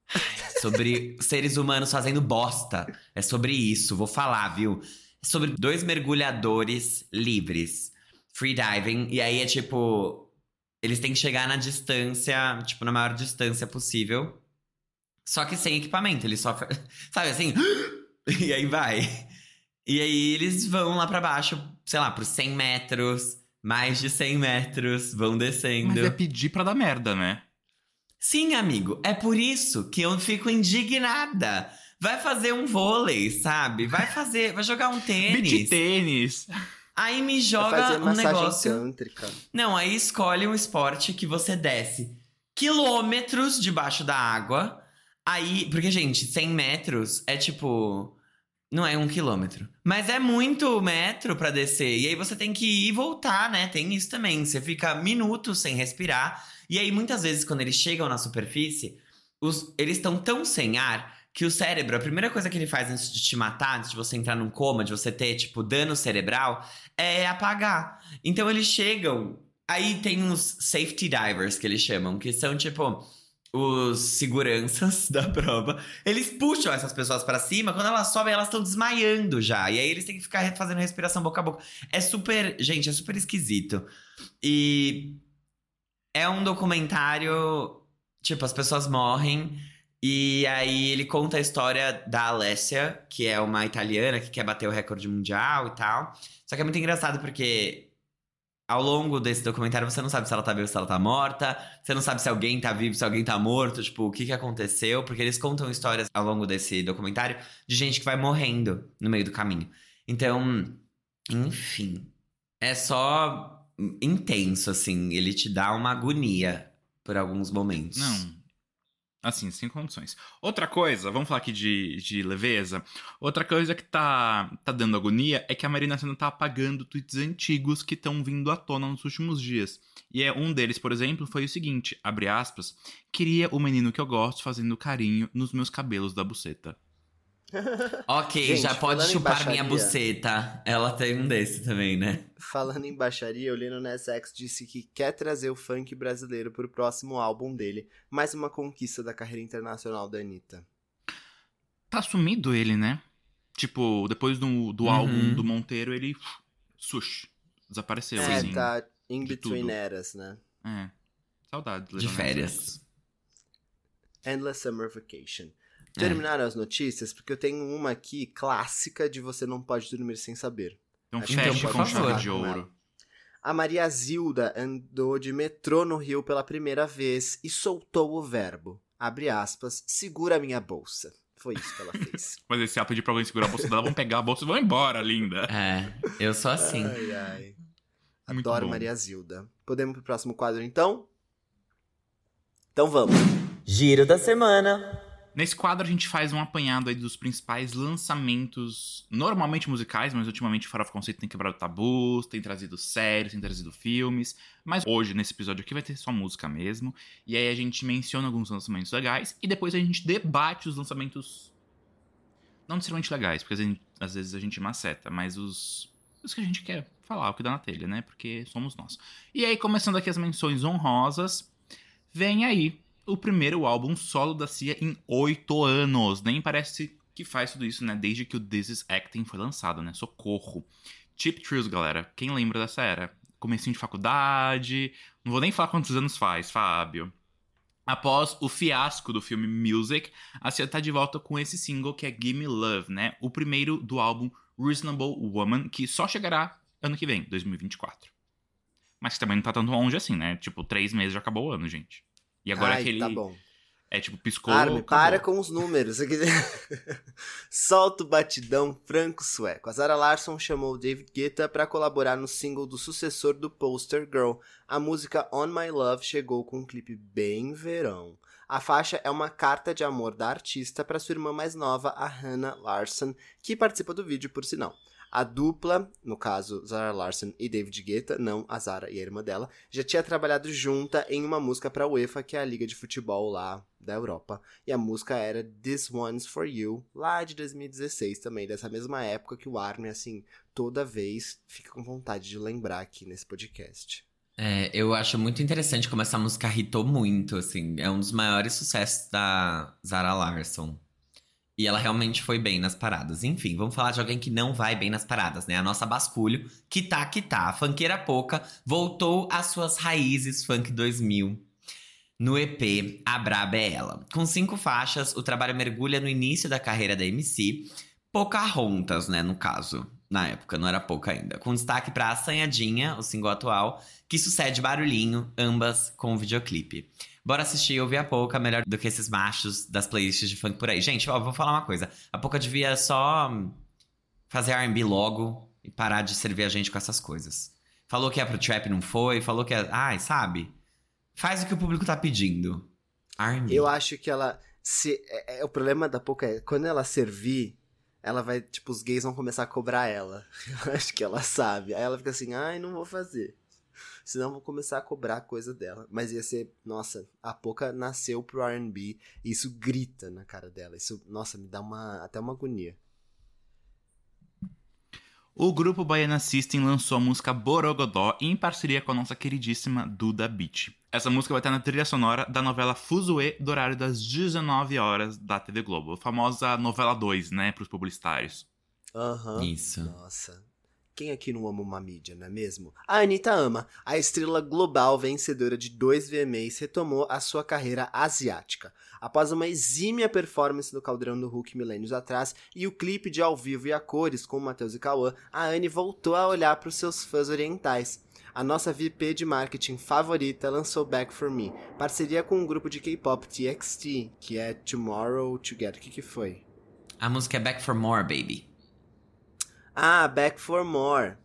[SPEAKER 4] sobre seres humanos fazendo bosta. É sobre isso, vou falar, viu? É sobre dois mergulhadores livres. Freediving. E aí é tipo. Eles têm que chegar na distância, tipo, na maior distância possível. Só que sem equipamento, ele só. Sabe assim? E aí vai. E aí eles vão lá para baixo, sei lá, por 100 metros, mais de 100 metros, vão descendo. Mas
[SPEAKER 3] é pedir pra dar merda, né?
[SPEAKER 4] Sim, amigo. É por isso que eu fico indignada. Vai fazer um vôlei, sabe? Vai fazer, vai jogar um tênis.
[SPEAKER 3] Beach tênis.
[SPEAKER 4] Aí me joga um negócio. Tântrica. Não, aí escolhe um esporte que você desce quilômetros debaixo da água Aí, porque, gente, 100 metros é tipo. Não é um quilômetro. Mas é muito metro para descer. E aí você tem que ir e voltar, né? Tem isso também. Você fica minutos sem respirar. E aí, muitas vezes, quando eles chegam na superfície, os, eles estão tão sem ar que o cérebro, a primeira coisa que ele faz antes de te matar, antes de você entrar num coma, de você ter, tipo, dano cerebral, é apagar. Então eles chegam. Aí tem os safety divers que eles chamam, que são tipo os seguranças da prova, eles puxam essas pessoas para cima, quando elas sobem, elas estão desmaiando já. E aí eles têm que ficar fazendo respiração boca a boca. É super, gente, é super esquisito. E é um documentário, tipo, as pessoas morrem e aí ele conta a história da Alessia, que é uma italiana que quer bater o recorde mundial e tal. Só que é muito engraçado porque ao longo desse documentário você não sabe se ela tá viva, se ela tá morta, você não sabe se alguém tá vivo, se alguém tá morto, tipo, o que que aconteceu, porque eles contam histórias ao longo desse documentário de gente que vai morrendo no meio do caminho. Então, enfim, é só intenso assim, ele te dá uma agonia por alguns momentos.
[SPEAKER 3] Não, Assim, sem condições. Outra coisa, vamos falar aqui de, de leveza. Outra coisa que tá, tá dando agonia é que a Marina Senna tá apagando tweets antigos que estão vindo à tona nos últimos dias. E é um deles, por exemplo, foi o seguinte, abre aspas, queria o menino que eu gosto fazendo carinho nos meus cabelos da buceta.
[SPEAKER 4] Ok, Gente, já pode chupar minha buceta. Ela tem um desse também, né?
[SPEAKER 2] Falando em baixaria, o Lino Nas X disse que quer trazer o funk brasileiro pro próximo álbum dele. Mais uma conquista da carreira internacional da Anitta.
[SPEAKER 3] Tá sumido ele, né? Tipo, depois do, do uhum. álbum do Monteiro, ele. Sush. Desapareceu,
[SPEAKER 2] é,
[SPEAKER 3] assim.
[SPEAKER 2] tá in between eras, né?
[SPEAKER 3] É. Saudade.
[SPEAKER 4] De férias.
[SPEAKER 2] Endless Summer Vacation. É. Terminaram as notícias, porque eu tenho uma aqui clássica de você não pode dormir sem saber.
[SPEAKER 3] Então feche com chave de ouro.
[SPEAKER 2] A Maria Zilda andou de metrô no Rio pela primeira vez e soltou o verbo, abre aspas, segura minha bolsa. Foi isso que ela fez.
[SPEAKER 3] Mas esse ato de pra alguém segurar a bolsa dela, vão pegar a bolsa e vão embora, linda.
[SPEAKER 4] É, eu sou assim.
[SPEAKER 2] Ai, ai. Adoro Maria Zilda. Podemos pro próximo quadro, então? Então vamos.
[SPEAKER 4] Giro da semana.
[SPEAKER 3] Nesse quadro a gente faz um apanhado aí dos principais lançamentos, normalmente musicais, mas ultimamente o Farofa Conceito tem quebrado tabus, tem trazido séries, tem trazido filmes, mas hoje, nesse episódio aqui, vai ter só música mesmo, e aí a gente menciona alguns lançamentos legais, e depois a gente debate os lançamentos não necessariamente legais, porque gente, às vezes a gente maceta, mas os, os que a gente quer falar, o que dá na telha, né, porque somos nós. E aí, começando aqui as menções honrosas, vem aí o primeiro álbum solo da Cia em oito anos. Nem parece que faz tudo isso, né? Desde que o This Is Acting foi lançado, né? Socorro. Cheap Thrills, galera. Quem lembra dessa era? Comecinho de faculdade. Não vou nem falar quantos anos faz, Fábio. Após o fiasco do filme Music, a Cia tá de volta com esse single que é Gimme Love, né? O primeiro do álbum Reasonable Woman, que só chegará ano que vem, 2024. Mas também não tá tão longe assim, né? Tipo, três meses já acabou o ano, gente. E agora
[SPEAKER 2] Ai,
[SPEAKER 3] aquele.
[SPEAKER 2] Tá bom.
[SPEAKER 3] É tipo, piscou.
[SPEAKER 2] Arme, para com os números. Solta o batidão franco-sueco. A Zara Larson chamou David Guetta para colaborar no single do sucessor do Poster Girl. A música On My Love chegou com um clipe bem verão. A faixa é uma carta de amor da artista para sua irmã mais nova, a Hannah Larson, que participa do vídeo, por sinal. A dupla, no caso Zara Larson e David Guetta, não a Zara e a irmã dela, já tinha trabalhado junta em uma música para a UEFA, que é a liga de futebol lá da Europa. E a música era This One's For You, lá de 2016 também, dessa mesma época que o Armin, assim, toda vez fica com vontade de lembrar aqui nesse podcast.
[SPEAKER 4] É, eu acho muito interessante como essa música hitou muito, assim. É um dos maiores sucessos da Zara Larson. E ela realmente foi bem nas paradas. Enfim, vamos falar de alguém que não vai bem nas paradas, né? A nossa Basculho, que tá, que tá. A funkeira pouca voltou às suas raízes funk 2000. No EP, A Braba é Ela. Com cinco faixas, o trabalho mergulha no início da carreira da MC. Pocahontas, né, no caso. Na época, não era pouca ainda. Com destaque pra Assanhadinha, o single atual, que sucede Barulhinho, ambas com videoclipe. Bora assistir e ouvir a Pouca, melhor do que esses machos das playlists de funk por aí. Gente, ó, vou falar uma coisa. A Pouca devia só fazer R&B logo e parar de servir a gente com essas coisas. Falou que é pro trap, não foi. Falou que é... Ai, sabe? Faz o que o público tá pedindo. R&B.
[SPEAKER 2] Eu acho que ela... Se, é, é, o problema da Pouca é, quando ela servir, ela vai, tipo, os gays vão começar a cobrar ela. Eu acho que ela sabe. Aí ela fica assim, ai, não vou fazer. Senão vou começar a cobrar coisa dela. Mas ia ser, nossa, a Poca nasceu pro RB. E isso grita na cara dela. Isso, nossa, me dá uma até uma agonia.
[SPEAKER 3] O grupo Baiana System lançou a música Borogodó em parceria com a nossa queridíssima Duda Beat. Essa música vai estar na trilha sonora da novela Fuzue, do horário das 19 horas da TV Globo. A famosa novela 2, né, pros publicitários.
[SPEAKER 2] Aham. Uhum.
[SPEAKER 4] Isso.
[SPEAKER 2] Nossa. Quem aqui não ama uma mídia, não é mesmo? A Anitta ama. A estrela global vencedora de dois VMAs retomou a sua carreira asiática. Após uma exímia performance no Caldeirão do Hulk milênios atrás e o clipe de ao vivo e a cores com Matheus e Cauã, a Anne voltou a olhar para os seus fãs orientais. A nossa VP de marketing favorita lançou Back For Me, parceria com um grupo de K-pop TXT, que é Tomorrow Together. O que, que foi?
[SPEAKER 4] A música é Back For More, baby.
[SPEAKER 2] Ah, Back for More.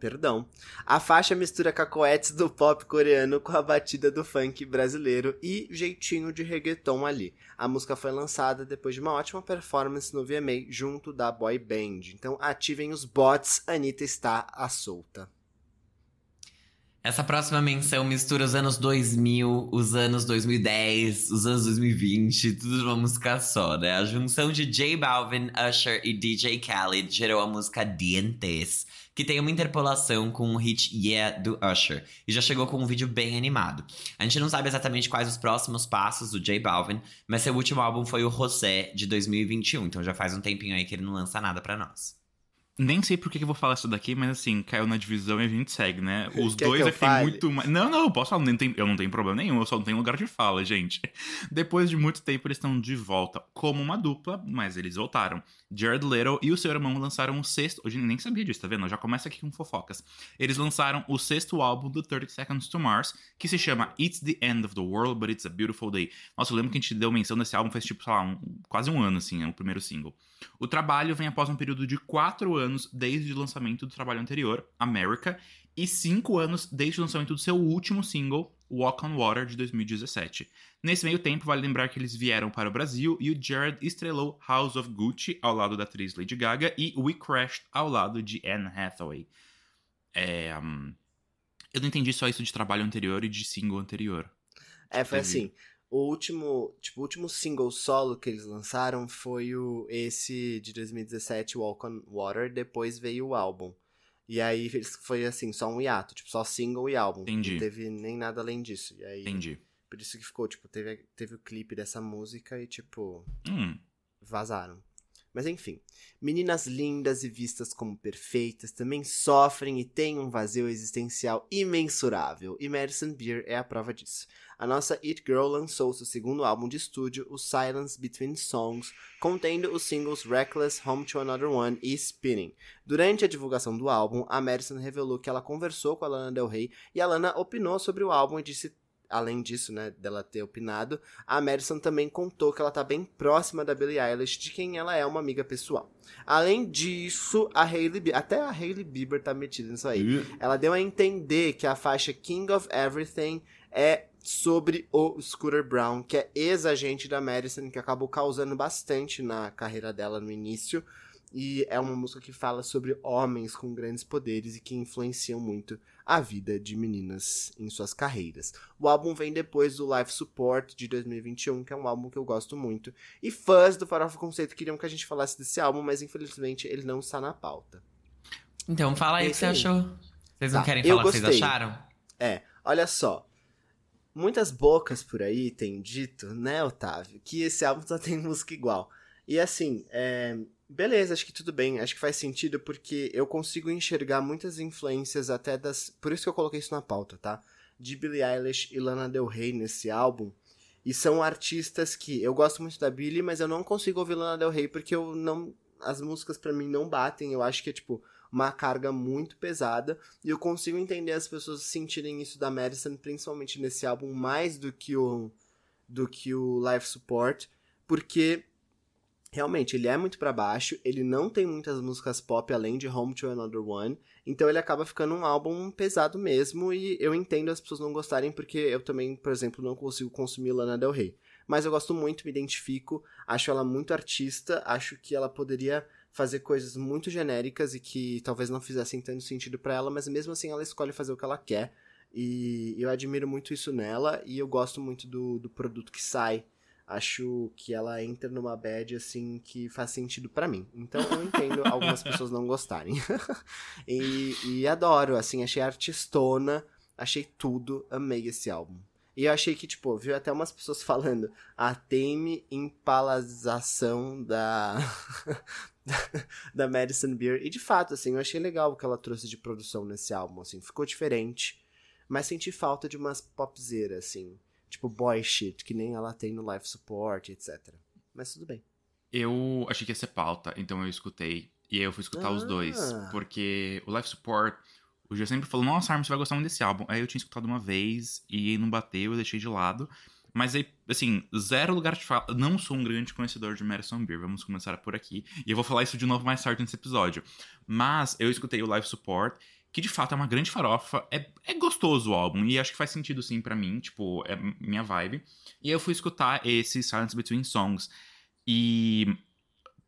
[SPEAKER 2] Perdão. A faixa mistura cacoetes do pop coreano com a batida do funk brasileiro e jeitinho de reggaeton ali. A música foi lançada depois de uma ótima performance no VMA junto da boy band. Então ativem os bots, Anitta está à solta.
[SPEAKER 4] Essa próxima menção mistura os anos 2000, os anos 2010, os anos 2020, tudo numa música só, né? A junção de J Balvin, Usher e DJ Khaled gerou a música Dientes, que tem uma interpolação com o hit Yeah do Usher, e já chegou com um vídeo bem animado. A gente não sabe exatamente quais os próximos passos do J Balvin, mas seu último álbum foi o Rosé, de 2021, então já faz um tempinho aí que ele não lança nada para nós.
[SPEAKER 3] Nem sei por que eu vou falar isso daqui, mas assim, caiu na divisão e a gente segue, né? Os Quer dois é que tem muito mais. Não, não, eu posso falar, não tem... eu não tenho problema nenhum, eu só não tenho lugar de fala, gente. Depois de muito tempo, eles estão de volta como uma dupla, mas eles voltaram. Jared Leto e o seu irmão lançaram o sexto. Hoje nem sabia disso, tá vendo? Já começa aqui com fofocas. Eles lançaram o sexto álbum do 30 Seconds to Mars, que se chama It's the End of the World, but It's a Beautiful Day. Nossa, eu lembro que a gente deu menção desse álbum faz tipo, sei lá, um, quase um ano, assim, é o primeiro single. O trabalho vem após um período de quatro anos desde o lançamento do trabalho anterior, America, e cinco anos desde o lançamento do seu último single, Walk on Water, de 2017. Nesse meio tempo, vale lembrar que eles vieram para o Brasil e o Jared estrelou House of Gucci ao lado da atriz Lady Gaga e We Crashed ao lado de Anne Hathaway. É, um, eu não entendi só isso de trabalho anterior e de single anterior.
[SPEAKER 2] É, foi assim. O último, tipo, o último single solo que eles lançaram foi o esse de 2017, Walk on Water, depois veio o álbum. E aí foi assim, só um hiato, tipo, só single e álbum.
[SPEAKER 3] Entendi.
[SPEAKER 2] Não teve nem nada além disso. E aí,
[SPEAKER 3] Entendi.
[SPEAKER 2] Por isso que ficou, tipo, teve, teve o clipe dessa música e, tipo,
[SPEAKER 3] hum.
[SPEAKER 2] vazaram. Mas enfim, meninas lindas e vistas como perfeitas também sofrem e têm um vazio existencial imensurável, e Madison Beer é a prova disso. A nossa It Girl lançou seu segundo álbum de estúdio, o Silence Between Songs, contendo os singles Reckless, Home to Another One e Spinning. Durante a divulgação do álbum, a Madison revelou que ela conversou com a Lana Del Rey e a Lana opinou sobre o álbum e disse além disso, né, dela ter opinado, a Madison também contou que ela tá bem próxima da Billie Eilish, de quem ela é uma amiga pessoal. Além disso, a Hailey, até a Hailey Bieber tá metida nisso aí. Ela deu a entender que a faixa King of Everything é sobre o Scooter Brown, que é ex-agente da Madison, que acabou causando bastante na carreira dela no início. E é uma música que fala sobre homens com grandes poderes e que influenciam muito a vida de meninas em suas carreiras. O álbum vem depois do Live Support de 2021, que é um álbum que eu gosto muito. E fãs do Farofa Conceito queriam que a gente falasse desse álbum, mas infelizmente ele não está na pauta.
[SPEAKER 4] Então fala aí o que você achou. Vocês não tá, querem falar o que vocês acharam?
[SPEAKER 2] É, olha só. Muitas bocas por aí têm dito, né, Otávio, que esse álbum só tem música igual. E assim, é, Beleza, acho que tudo bem. Acho que faz sentido porque eu consigo enxergar muitas influências até das. Por isso que eu coloquei isso na pauta, tá? De Billie Eilish e Lana Del Rey nesse álbum. E são artistas que eu gosto muito da Billie, mas eu não consigo ouvir Lana Del Rey porque eu não. As músicas para mim não batem. Eu acho que é tipo uma carga muito pesada. E eu consigo entender as pessoas sentirem isso da Madison, principalmente nesse álbum, mais do que o. do que o Live Support. Porque realmente ele é muito para baixo, ele não tem muitas músicas pop além de Home to Another One, então ele acaba ficando um álbum pesado mesmo e eu entendo as pessoas não gostarem porque eu também, por exemplo, não consigo consumir Lana Del Rey. Mas eu gosto muito, me identifico, acho ela muito artista, acho que ela poderia fazer coisas muito genéricas e que talvez não fizessem tanto sentido para ela, mas mesmo assim ela escolhe fazer o que ela quer. E eu admiro muito isso nela e eu gosto muito do, do produto que sai acho que ela entra numa bad assim que faz sentido para mim. Então eu entendo algumas pessoas não gostarem. e, e, adoro, assim, achei artistona, achei tudo, amei esse álbum. E eu achei que, tipo, viu até umas pessoas falando a teme empalazação da, da Madison Beer. E de fato, assim, eu achei legal o que ela trouxe de produção nesse álbum, assim, ficou diferente. Mas senti falta de umas popzeiras, assim tipo boy shit, que nem ela tem no live support, etc. Mas tudo bem.
[SPEAKER 3] Eu achei que ia ser pauta, então eu escutei. E aí eu fui escutar ah. os dois. Ah. Porque o live support, o Gil sempre falou, nossa, Armin, você vai gostar muito desse álbum. Aí eu tinha escutado uma vez e não bateu, eu deixei de lado. Mas aí, assim, zero lugar de fala. Não sou um grande conhecedor de Madison Beer, vamos começar por aqui. E eu vou falar isso de novo mais tarde nesse episódio. Mas eu escutei o live support que de fato é uma grande farofa. É, é gostoso o álbum, e acho que faz sentido sim para mim, tipo, é minha vibe. E eu fui escutar esse Silence Between Songs. E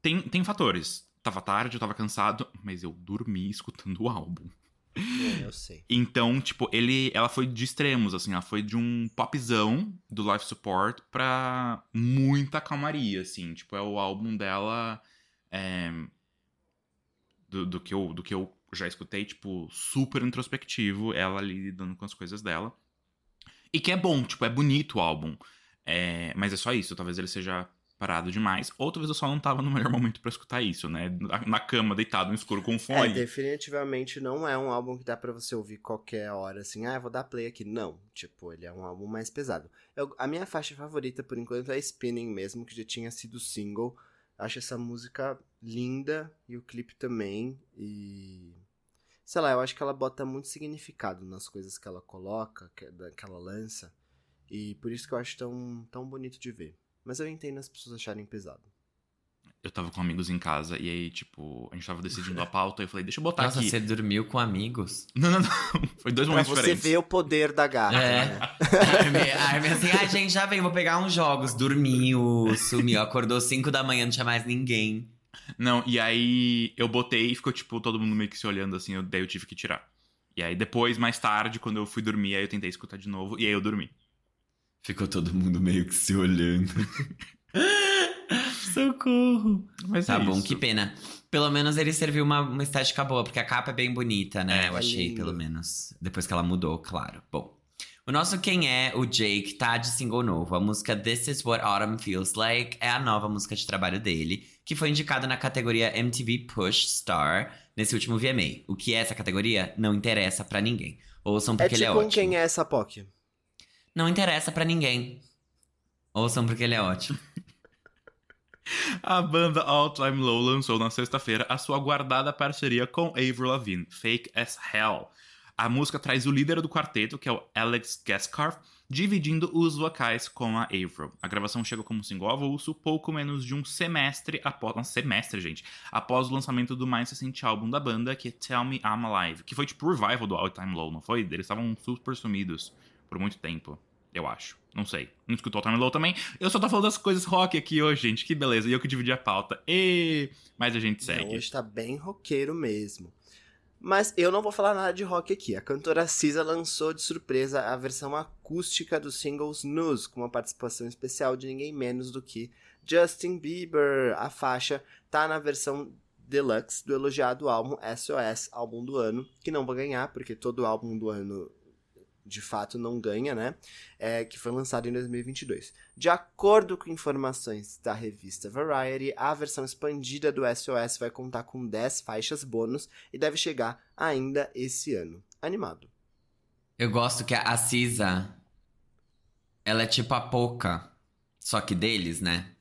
[SPEAKER 3] tem, tem fatores. Tava tarde, eu tava cansado, mas eu dormi escutando o álbum.
[SPEAKER 2] É, eu sei.
[SPEAKER 3] Então, tipo, ele, ela foi de extremos, assim, ela foi de um popzão do life support pra muita calmaria, assim. Tipo, é o álbum dela. É, do, do, que eu, do que eu já escutei, tipo, super introspectivo, ela ali lidando com as coisas dela. E que é bom, tipo, é bonito o álbum. É, mas é só isso, talvez ele seja parado demais, ou talvez eu só não tava no melhor momento para escutar isso, né? Na, na, cama, deitado no escuro com fone.
[SPEAKER 2] É, definitivamente não é um álbum que dá para você ouvir qualquer hora, assim, ah, vou dar play aqui. Não, tipo, ele é um álbum mais pesado. Eu, a minha faixa favorita, por enquanto, é Spinning mesmo, que já tinha sido single. Acho essa música linda e o clipe também, e... Sei lá, eu acho que ela bota muito significado nas coisas que ela coloca, que, que ela lança, e por isso que eu acho tão, tão bonito de ver. Mas eu entendo as pessoas acharem pesado.
[SPEAKER 3] Eu tava com amigos em casa e aí, tipo, a gente tava decidindo a pauta e eu falei, deixa eu botar
[SPEAKER 4] Nossa,
[SPEAKER 3] aqui.
[SPEAKER 4] você dormiu com amigos?
[SPEAKER 3] Não, não, não. Foi dois momentos
[SPEAKER 2] pra
[SPEAKER 3] você
[SPEAKER 2] ver o poder da garra. É. Né?
[SPEAKER 4] a Armin assim, ah, gente, já vem, vou pegar uns jogos. Dormiu, sumiu, acordou 5 da manhã, não tinha mais ninguém.
[SPEAKER 3] Não, e aí eu botei e ficou, tipo, todo mundo meio que se olhando assim, eu, daí eu tive que tirar. E aí depois, mais tarde, quando eu fui dormir, aí eu tentei escutar de novo e aí eu dormi.
[SPEAKER 4] Ficou todo mundo meio que se olhando. Socorro. Mas tá é bom, isso. que pena. Pelo menos ele serviu uma, uma estética boa, porque a capa é bem bonita, né? É, Eu achei, lindo. pelo menos. Depois que ela mudou, claro. Bom. O nosso Quem é, o Jake, tá de single novo. A música This Is What Autumn Feels Like é a nova música de trabalho dele, que foi indicada na categoria MTV Push Star nesse último VMA. O que é essa categoria não interessa para ninguém. Ouçam porque é
[SPEAKER 2] tipo
[SPEAKER 4] ele é ótimo.
[SPEAKER 2] Quem é essa POC?
[SPEAKER 4] Não interessa para ninguém. Ouçam porque ele é ótimo.
[SPEAKER 3] A banda All Time Low lançou na sexta-feira a sua guardada parceria com Avril Lavigne, Fake as Hell. A música traz o líder do quarteto, que é o Alex Gaskarth, dividindo os vocais com a Avril. A gravação chega como single avulso pouco menos de um semestre após... Um semestre, gente. Após o lançamento do mais recente álbum da banda, que é Tell Me I'm Alive. Que foi tipo revival do All Time Low, não foi? Eles estavam super sumidos por muito tempo. Eu acho. Não sei. Não escutou o Time Low também. Eu só tô falando das coisas rock aqui hoje, gente. Que beleza. E eu que dividi a pauta. E... Mas a gente segue. Não,
[SPEAKER 2] hoje tá bem roqueiro mesmo. Mas eu não vou falar nada de rock aqui. A cantora Cisa lançou de surpresa a versão acústica dos singles News, com uma participação especial de ninguém menos do que Justin Bieber. A faixa tá na versão deluxe do elogiado álbum SOS, álbum do ano, que não vai ganhar, porque todo álbum do ano de fato não ganha, né? É, que foi lançado em 2022. De acordo com informações da revista Variety, a versão expandida do SOS vai contar com 10 faixas bônus e deve chegar ainda esse ano. Animado.
[SPEAKER 4] Eu gosto que a Cisa, ela é tipo a Poca, só que deles, né?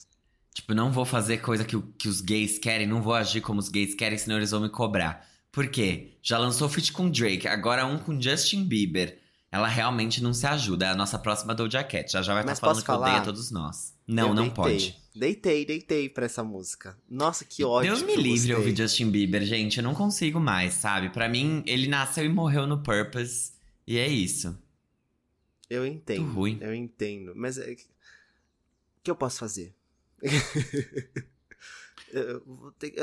[SPEAKER 4] Tipo, não vou fazer coisa que, que os gays querem, não vou agir como os gays querem, senão eles vão me cobrar. Por quê? Já lançou feat com Drake, agora um com Justin Bieber ela realmente não se ajuda. É a nossa próxima Doja Cat. Já já vai estar tá falando que falar? odeia todos nós. Não, eu não deitei, pode.
[SPEAKER 2] Deitei, deitei pra essa música. Nossa, que ódio.
[SPEAKER 4] Deus me livre ouvir Justin Bieber, gente. Eu não consigo mais, sabe? Para mim, ele nasceu e morreu no Purpose. E é isso.
[SPEAKER 2] Eu entendo.
[SPEAKER 4] Muito ruim.
[SPEAKER 2] Eu entendo. Mas é... o que eu posso fazer? eu ter...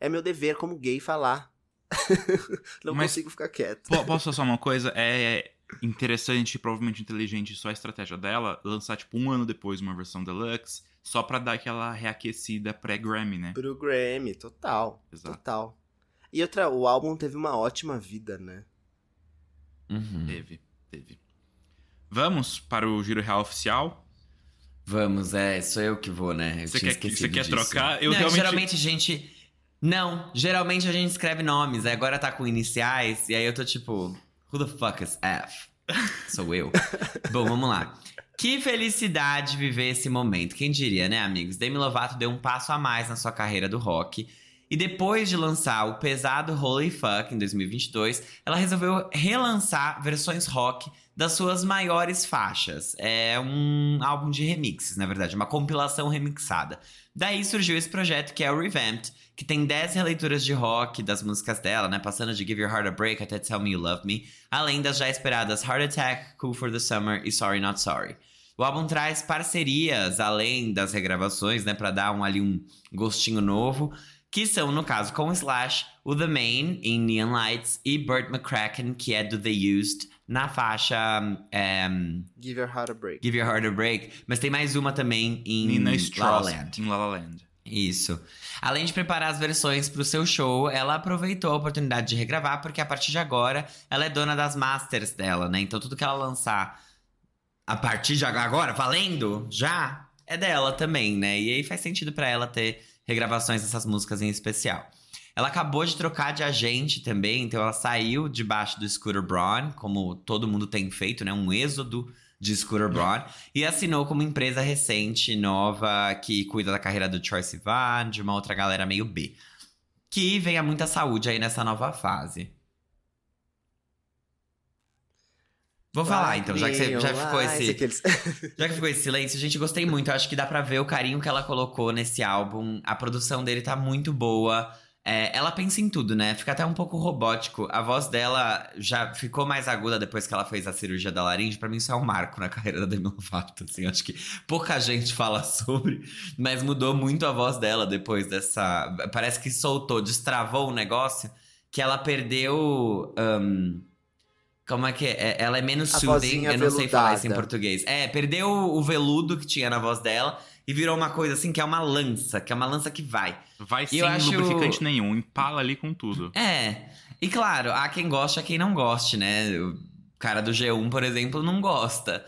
[SPEAKER 2] é meu dever como gay falar. não Mas consigo ficar quieto.
[SPEAKER 3] Posso falar uma coisa? É, interessante, provavelmente inteligente, só a estratégia dela, lançar, tipo, um ano depois uma versão deluxe, só pra dar aquela reaquecida pré-Grammy, né?
[SPEAKER 2] Pro Grammy, total. Exato. Total. E outra, o álbum teve uma ótima vida, né?
[SPEAKER 3] Uhum. Teve, teve. Vamos para o Giro Real Oficial?
[SPEAKER 4] Vamos, é, sou eu que vou, né?
[SPEAKER 3] você quer, você quer trocar?
[SPEAKER 4] Eu Não, realmente... Geralmente a gente... Não, geralmente a gente escreve nomes, agora tá com iniciais, e aí eu tô tipo... Who the fuck is F? Sou eu. Bom, vamos lá. Que felicidade viver esse momento. Quem diria, né, amigos? Demi Lovato deu um passo a mais na sua carreira do rock. E depois de lançar o pesado Holy Fuck em 2022, ela resolveu relançar versões rock das suas maiores faixas. É um álbum de remixes, na verdade, uma compilação remixada. Daí surgiu esse projeto que é o Revamped, que tem 10 releituras de rock das músicas dela, né? Passando de Give Your Heart a Break até Tell Me You Love Me, além das já esperadas Heart Attack, Cool for the Summer e Sorry Not Sorry. O álbum traz parcerias, além das regravações, né? Pra dar um, ali um gostinho novo, que são, no caso, com o Slash, o The Main, em Neon Lights, e Burt McCracken, que é do The Used, na faixa. Um,
[SPEAKER 2] Give Your Heart a Break.
[SPEAKER 4] Give Your Heart a Break. Mas tem mais uma também em Nina La La Land.
[SPEAKER 3] Em La La Land.
[SPEAKER 4] Isso. Além de preparar as versões para o seu show, ela aproveitou a oportunidade de regravar, porque a partir de agora ela é dona das masters dela, né? Então tudo que ela lançar a partir de agora, valendo, já, é dela também, né? E aí faz sentido para ela ter regravações dessas músicas em especial. Ela acabou de trocar de agente também, então ela saiu debaixo do Scooter Braun, como todo mundo tem feito, né? Um êxodo de Scooter Braun, e assinou como empresa recente, nova, que cuida da carreira do Troy Sivan, de uma outra galera meio B. Que venha muita saúde aí nessa nova fase. Vou falar então, já que você já ficou esse. já que ficou esse silêncio, gente, gostei muito. Eu acho que dá pra ver o carinho que ela colocou nesse álbum. A produção dele tá muito boa. É, ela pensa em tudo, né? Fica até um pouco robótico. A voz dela já ficou mais aguda depois que ela fez a cirurgia da laringe. Para mim, isso é um marco na carreira da Demi Lovato. Assim, acho que pouca gente fala sobre, mas mudou muito a voz dela depois dessa. Parece que soltou, destravou o um negócio que ela perdeu. Um... Como é que é? Ela é menos soothing, eu não sei falar isso em português. É, perdeu o veludo que tinha na voz dela e virou uma coisa assim que é uma lança, que é uma lança que vai.
[SPEAKER 3] Vai sem acho... lubrificante nenhum, empala ali com tudo.
[SPEAKER 4] É. E claro, há quem goste, há quem não goste, né? O cara do G1, por exemplo, não gosta.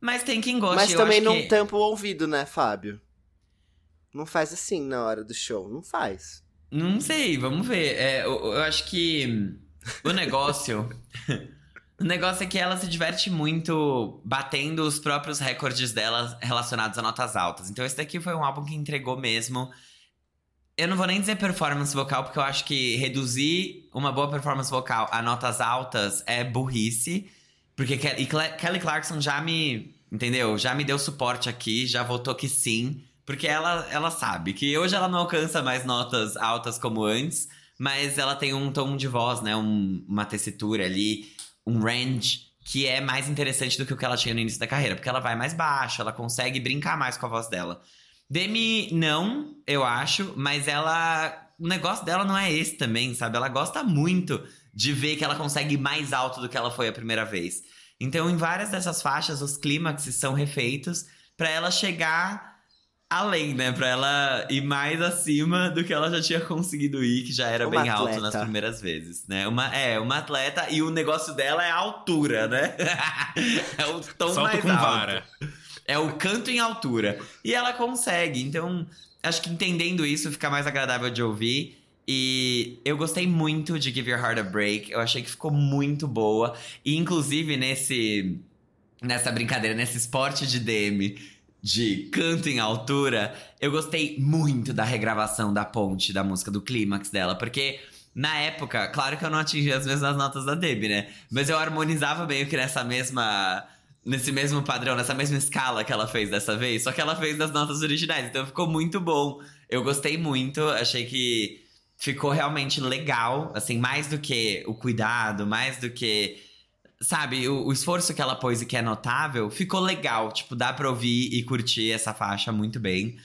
[SPEAKER 4] Mas tem quem goste.
[SPEAKER 2] Mas também não que... tampa o ouvido, né, Fábio? Não faz assim na hora do show, não faz.
[SPEAKER 4] Não sei, vamos ver. É, eu, eu acho que o negócio. O negócio é que ela se diverte muito batendo os próprios recordes dela relacionados a notas altas. Então esse daqui foi um álbum que entregou mesmo. Eu não vou nem dizer performance vocal, porque eu acho que reduzir uma boa performance vocal a notas altas é burrice. Porque Kelly Clarkson já me. Entendeu? Já me deu suporte aqui, já votou que sim. Porque ela, ela sabe que hoje ela não alcança mais notas altas como antes, mas ela tem um tom de voz, né? Um, uma tessitura ali um range que é mais interessante do que o que ela tinha no início da carreira, porque ela vai mais baixo, ela consegue brincar mais com a voz dela. Demi, não, eu acho, mas ela. O negócio dela não é esse também, sabe? Ela gosta muito de ver que ela consegue ir mais alto do que ela foi a primeira vez. Então, em várias dessas faixas, os clímaxes são refeitos para ela chegar além, né? Pra ela ir mais acima do que ela já tinha conseguido ir, que já era uma bem atleta. alto nas primeiras vezes, né? Uma, é, uma atleta e o negócio dela é a altura, né? é o tom Solta mais com alto. Vara. É o canto em altura. E ela consegue. Então, acho que entendendo isso fica mais agradável de ouvir. E eu gostei muito de Give Your Heart a Break. Eu achei que ficou muito boa. E, inclusive, nesse... Nessa brincadeira, nesse esporte de DM de canto em altura, eu gostei muito da regravação da ponte da música, do clímax dela, porque na época, claro que eu não atingi as mesmas notas da Debbie, né? Mas eu harmonizava meio que nessa mesma. Nesse mesmo padrão, nessa mesma escala que ela fez dessa vez, só que ela fez das notas originais, então ficou muito bom. Eu gostei muito, achei que ficou realmente legal, assim, mais do que o cuidado, mais do que sabe, o, o, esforço que ela pôs e que é notável, ficou legal. Tipo, dá pra ouvir e curtir essa faixa muito bem.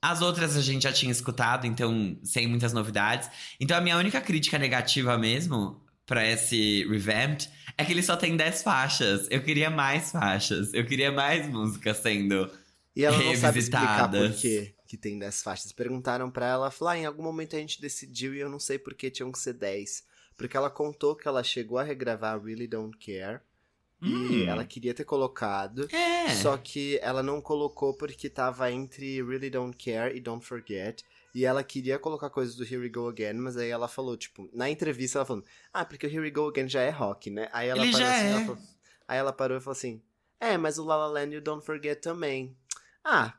[SPEAKER 4] As outras a gente já tinha escutado, então sem muitas novidades. Então a minha única crítica negativa mesmo para esse revamped é que ele só tem 10 faixas. Eu queria mais faixas. Eu queria mais músicas sendo
[SPEAKER 2] E ela não sabe explicar por quê que tem 10 faixas. Perguntaram para ela, falar, ah, em algum momento a gente decidiu e eu não sei por que tinham que ser 10. Porque ela contou que ela chegou a regravar Really Don't Care. Hum. E ela queria ter colocado. É. Só que ela não colocou porque tava entre Really Don't Care e Don't Forget. E ela queria colocar coisas do Here We Go Again, mas aí ela falou, tipo, na entrevista ela falou, ah, porque o Here We Go Again já é rock, né? Aí ela
[SPEAKER 4] Ele
[SPEAKER 2] parou
[SPEAKER 4] assim,
[SPEAKER 2] é.
[SPEAKER 4] ela
[SPEAKER 2] falou, aí ela parou e falou assim, é, mas o La La Land e o Don't Forget também. Ah,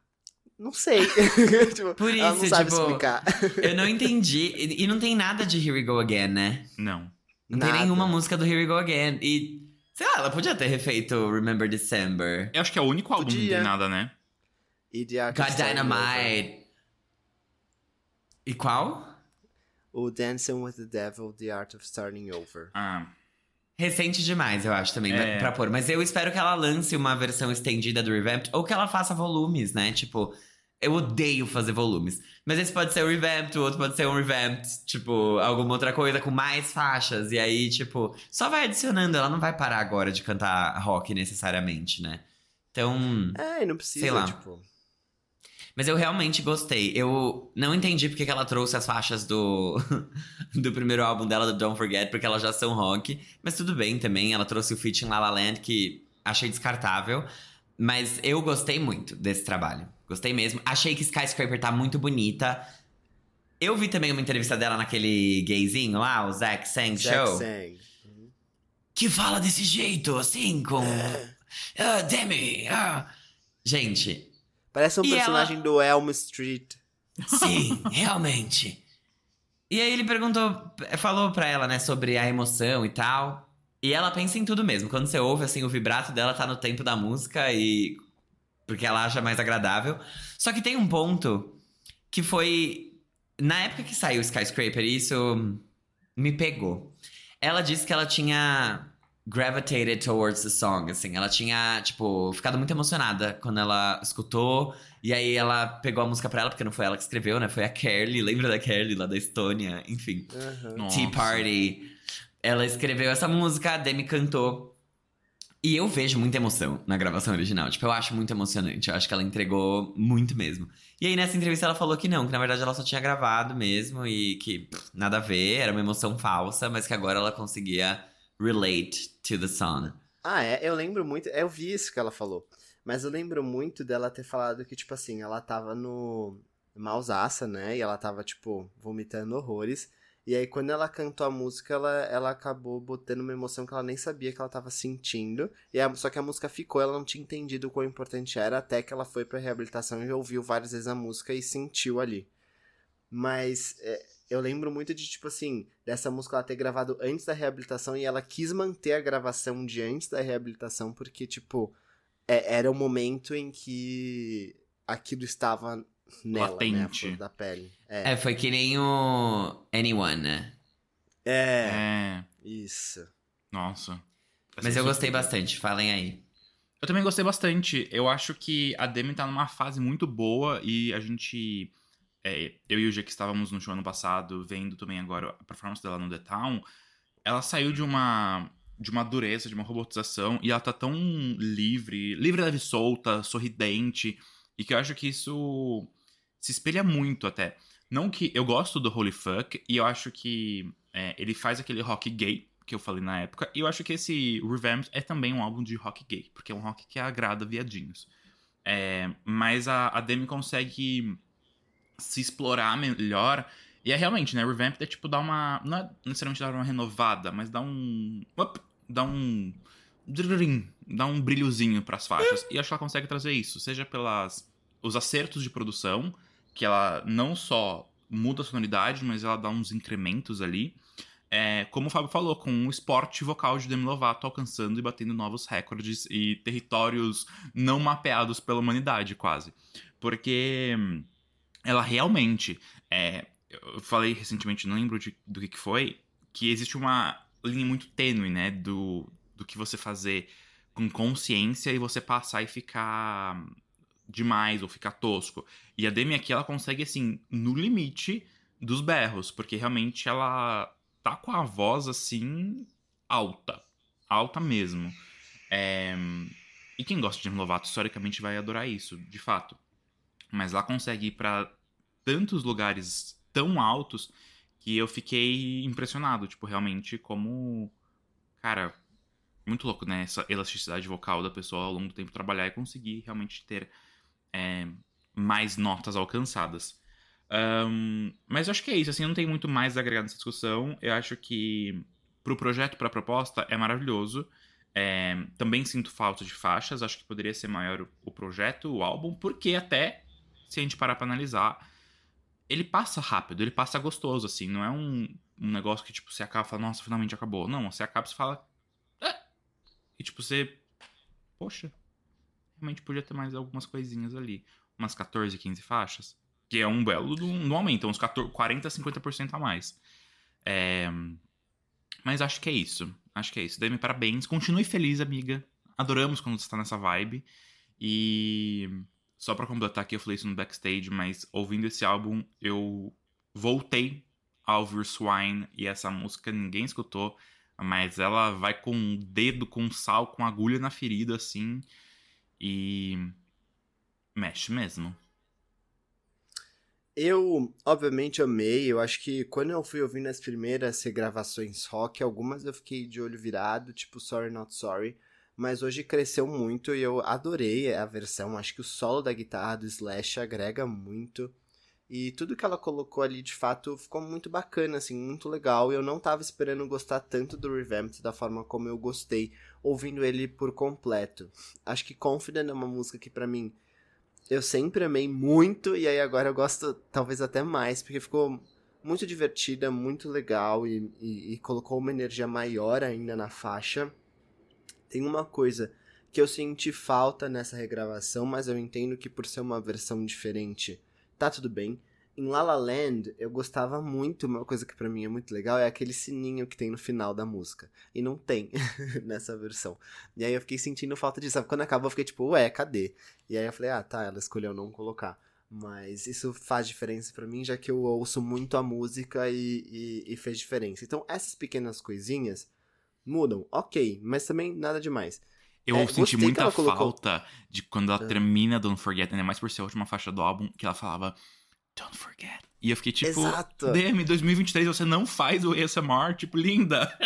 [SPEAKER 2] não sei. tipo,
[SPEAKER 4] Por isso, não sabe tipo, explicar. eu não entendi. E não tem nada de Here We Go Again, né?
[SPEAKER 3] Não.
[SPEAKER 4] Não nada. tem nenhuma música do Here We Go Again. E, sei lá, ela podia ter refeito Remember December.
[SPEAKER 3] Eu acho que é o único álbum podia. que não tem nada, né?
[SPEAKER 2] E The
[SPEAKER 4] God Dynamite. E qual?
[SPEAKER 2] O Dancing with the Devil, The Art of Starting Over.
[SPEAKER 3] Ah.
[SPEAKER 4] Recente demais, eu acho, também, é. pra pôr. Mas eu espero que ela lance uma versão estendida do Revamped, ou que ela faça volumes, né? Tipo, eu odeio fazer volumes. Mas esse pode ser um revamped, o outro pode ser um revamped, tipo, alguma outra coisa com mais faixas. E aí, tipo, só vai adicionando. Ela não vai parar agora de cantar rock necessariamente, né? Então.
[SPEAKER 2] É, não precisa, sei lá. tipo.
[SPEAKER 4] Mas eu realmente gostei. Eu não entendi porque que ela trouxe as faixas do, do primeiro álbum dela, do Don't Forget, porque elas já são rock. Mas tudo bem também. Ela trouxe o feat em La La Land, que achei descartável. Mas eu gostei muito desse trabalho. Gostei mesmo. Achei que Skyscraper tá muito bonita. Eu vi também uma entrevista dela naquele gayzinho lá, o Zack Sang Zack Show. Sang. Que fala desse jeito, assim, com. É. Uh, Demi. Uh. Gente.
[SPEAKER 2] Parece um personagem ela... do Elm Street.
[SPEAKER 4] Sim, realmente. E aí ele perguntou, falou pra ela, né, sobre a emoção e tal. E ela pensa em tudo mesmo. Quando você ouve, assim, o vibrato dela tá no tempo da música e. Porque ela acha mais agradável. Só que tem um ponto que foi. Na época que saiu o Skyscraper, isso me pegou. Ela disse que ela tinha gravitated towards the song, assim. Ela tinha, tipo, ficado muito emocionada quando ela escutou. E aí ela pegou a música pra ela, porque não foi ela que escreveu, né? Foi a Carly. Lembra da Carly, lá da Estônia? Enfim. Uhum. Tea Party. Ela escreveu essa música, a Demi cantou. E eu vejo muita emoção na gravação original. Tipo, eu acho muito emocionante. Eu acho que ela entregou muito mesmo. E aí, nessa entrevista, ela falou que não, que na verdade ela só tinha gravado mesmo e que pff, nada a ver, era uma emoção falsa, mas que agora ela conseguia relate to the song.
[SPEAKER 2] Ah, é? Eu lembro muito. Eu vi isso que ela falou. Mas eu lembro muito dela ter falado que, tipo assim, ela tava no. Mausaça, né? E ela tava, tipo, vomitando horrores. E aí, quando ela cantou a música, ela, ela acabou botando uma emoção que ela nem sabia que ela tava sentindo. E a, só que a música ficou, ela não tinha entendido o quão importante era, até que ela foi pra reabilitação e ouviu várias vezes a música e sentiu ali. Mas é, eu lembro muito de, tipo assim, dessa música ela ter gravado antes da reabilitação e ela quis manter a gravação de antes da reabilitação porque, tipo, é, era o momento em que aquilo estava nela, Latente. né? da pele.
[SPEAKER 4] É. é. foi que nem o Anyone, né?
[SPEAKER 2] É. é. Isso.
[SPEAKER 3] Nossa.
[SPEAKER 4] Mas eu gostei bastante, falem aí.
[SPEAKER 3] Eu também gostei bastante. Eu acho que a Demi tá numa fase muito boa e a gente é, eu e o G que estávamos no show ano passado, vendo também agora a performance dela no The Town, ela saiu de uma de uma dureza, de uma robotização, e ela tá tão livre, livre, leve solta, sorridente, e que eu acho que isso se espelha muito até. Não que eu gosto do Holy Fuck, e eu acho que é, ele faz aquele rock gay que eu falei na época, e eu acho que esse Revamped é também um álbum de rock gay, porque é um rock que agrada viadinhos. É, mas a, a Demi consegue se explorar melhor. E é realmente, né? Revamp é tipo dar uma. Não é necessariamente dar uma renovada, mas dá um. Up, dá um. Dá um brilhozinho pras faixas. E acho que ela consegue trazer isso, seja pelas os acertos de produção, que ela não só muda a sonoridade, mas ela dá uns incrementos ali. É, como o Fábio falou, com o esporte vocal de Demi Lovato alcançando e batendo novos recordes e territórios não mapeados pela humanidade, quase. Porque ela realmente. É, eu falei recentemente, não lembro de, do que, que foi, que existe uma linha muito tênue, né? Do, do que você fazer com consciência e você passar e ficar demais ou ficar tosco. E a Demi aqui, ela consegue, assim, no limite dos berros, porque realmente ela tá com a voz, assim, alta. Alta mesmo. É... E quem gosta de Demi historicamente, vai adorar isso, de fato. Mas ela consegue ir pra tantos lugares tão altos que eu fiquei impressionado, tipo, realmente como. Cara, muito louco, né? Essa elasticidade vocal da pessoa ao longo do tempo trabalhar e conseguir realmente ter é, mais notas alcançadas. Um, mas eu acho que é isso, assim, não tem muito mais a agregar nessa discussão. Eu acho que pro projeto, pra proposta, é maravilhoso. É, também sinto falta de faixas, acho que poderia ser maior o, projeto, o álbum, porque até, se a gente parar pra analisar, ele passa rápido, ele passa gostoso, assim. Não é um, um negócio que, tipo, você acaba e fala, nossa, finalmente acabou. Não, você acaba e fala. Ah! E, tipo, você. Poxa, realmente podia ter mais algumas coisinhas ali. Umas 14, 15 faixas. Que é um belo do, do aumento, uns 14, 40, 50% a mais. É... Mas acho que é isso. Acho que é isso. Dê-me parabéns. Continue feliz, amiga. Adoramos quando você tá nessa vibe. E só para completar aqui, eu falei isso no backstage, mas ouvindo esse álbum, eu voltei a ouvir Swine e essa música ninguém escutou, mas ela vai com o dedo, com sal, com agulha na ferida, assim, e mexe mesmo.
[SPEAKER 2] Eu, obviamente, amei. Eu acho que quando eu fui ouvindo as primeiras regravações rock, algumas eu fiquei de olho virado, tipo Sorry Not Sorry. Mas hoje cresceu muito e eu adorei a versão. Acho que o solo da guitarra do Slash agrega muito. E tudo que ela colocou ali, de fato, ficou muito bacana, assim, muito legal. E eu não tava esperando gostar tanto do Revamped da forma como eu gostei, ouvindo ele por completo. Acho que Confident é uma música que, para mim, eu sempre amei muito, e aí agora eu gosto talvez até mais, porque ficou muito divertida, muito legal e, e, e colocou uma energia maior ainda na faixa. Tem uma coisa que eu senti falta nessa regravação, mas eu entendo que por ser uma versão diferente tá tudo bem. Em La La Land, eu gostava muito, uma coisa que para mim é muito legal, é aquele sininho que tem no final da música. E não tem nessa versão. E aí eu fiquei sentindo falta disso. Sabe? Quando acabou, eu fiquei tipo, ué, cadê? E aí eu falei, ah, tá, ela escolheu não colocar. Mas isso faz diferença para mim, já que eu ouço muito a música e, e, e, fez diferença. Então, essas pequenas coisinhas mudam, ok, mas também nada demais.
[SPEAKER 3] Eu é, senti muita falta de quando ela ah. termina Don't Forget, ainda mais por ser a última faixa do álbum, que ela falava Don't Forget. E eu fiquei tipo, Exato. DM, 2023 você não faz o ASMR, tipo, linda.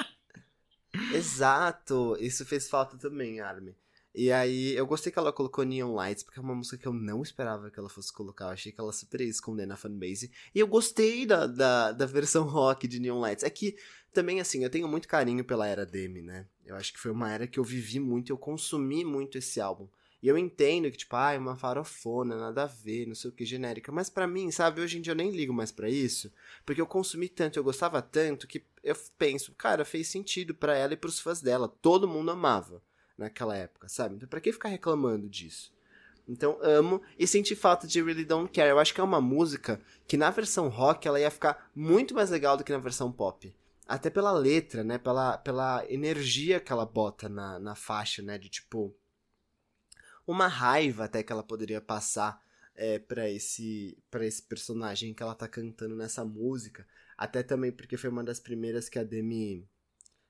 [SPEAKER 2] Exato, isso fez falta também, Armin. E aí, eu gostei que ela colocou Neon Lights, porque é uma música que eu não esperava que ela fosse colocar. Eu achei que ela super ia esconder na fanbase. E eu gostei da, da, da versão rock de Neon Lights. É que, também, assim, eu tenho muito carinho pela era Demi, né? Eu acho que foi uma era que eu vivi muito, eu consumi muito esse álbum. E eu entendo que, tipo, ah, é uma farofona, nada a ver, não sei o que, genérica. Mas para mim, sabe, hoje em dia eu nem ligo mais para isso. Porque eu consumi tanto, eu gostava tanto, que eu penso, cara, fez sentido para ela e pros fãs dela. Todo mundo amava naquela época, sabe? Então pra que ficar reclamando disso? Então amo e senti falta de Really Don't Care. Eu acho que é uma música que na versão rock ela ia ficar muito mais legal do que na versão pop até pela letra, né? Pela, pela energia que ela bota na, na faixa, né? De tipo. Uma raiva até que ela poderia passar é, para esse para esse personagem que ela tá cantando nessa música. Até também porque foi uma das primeiras que a Demi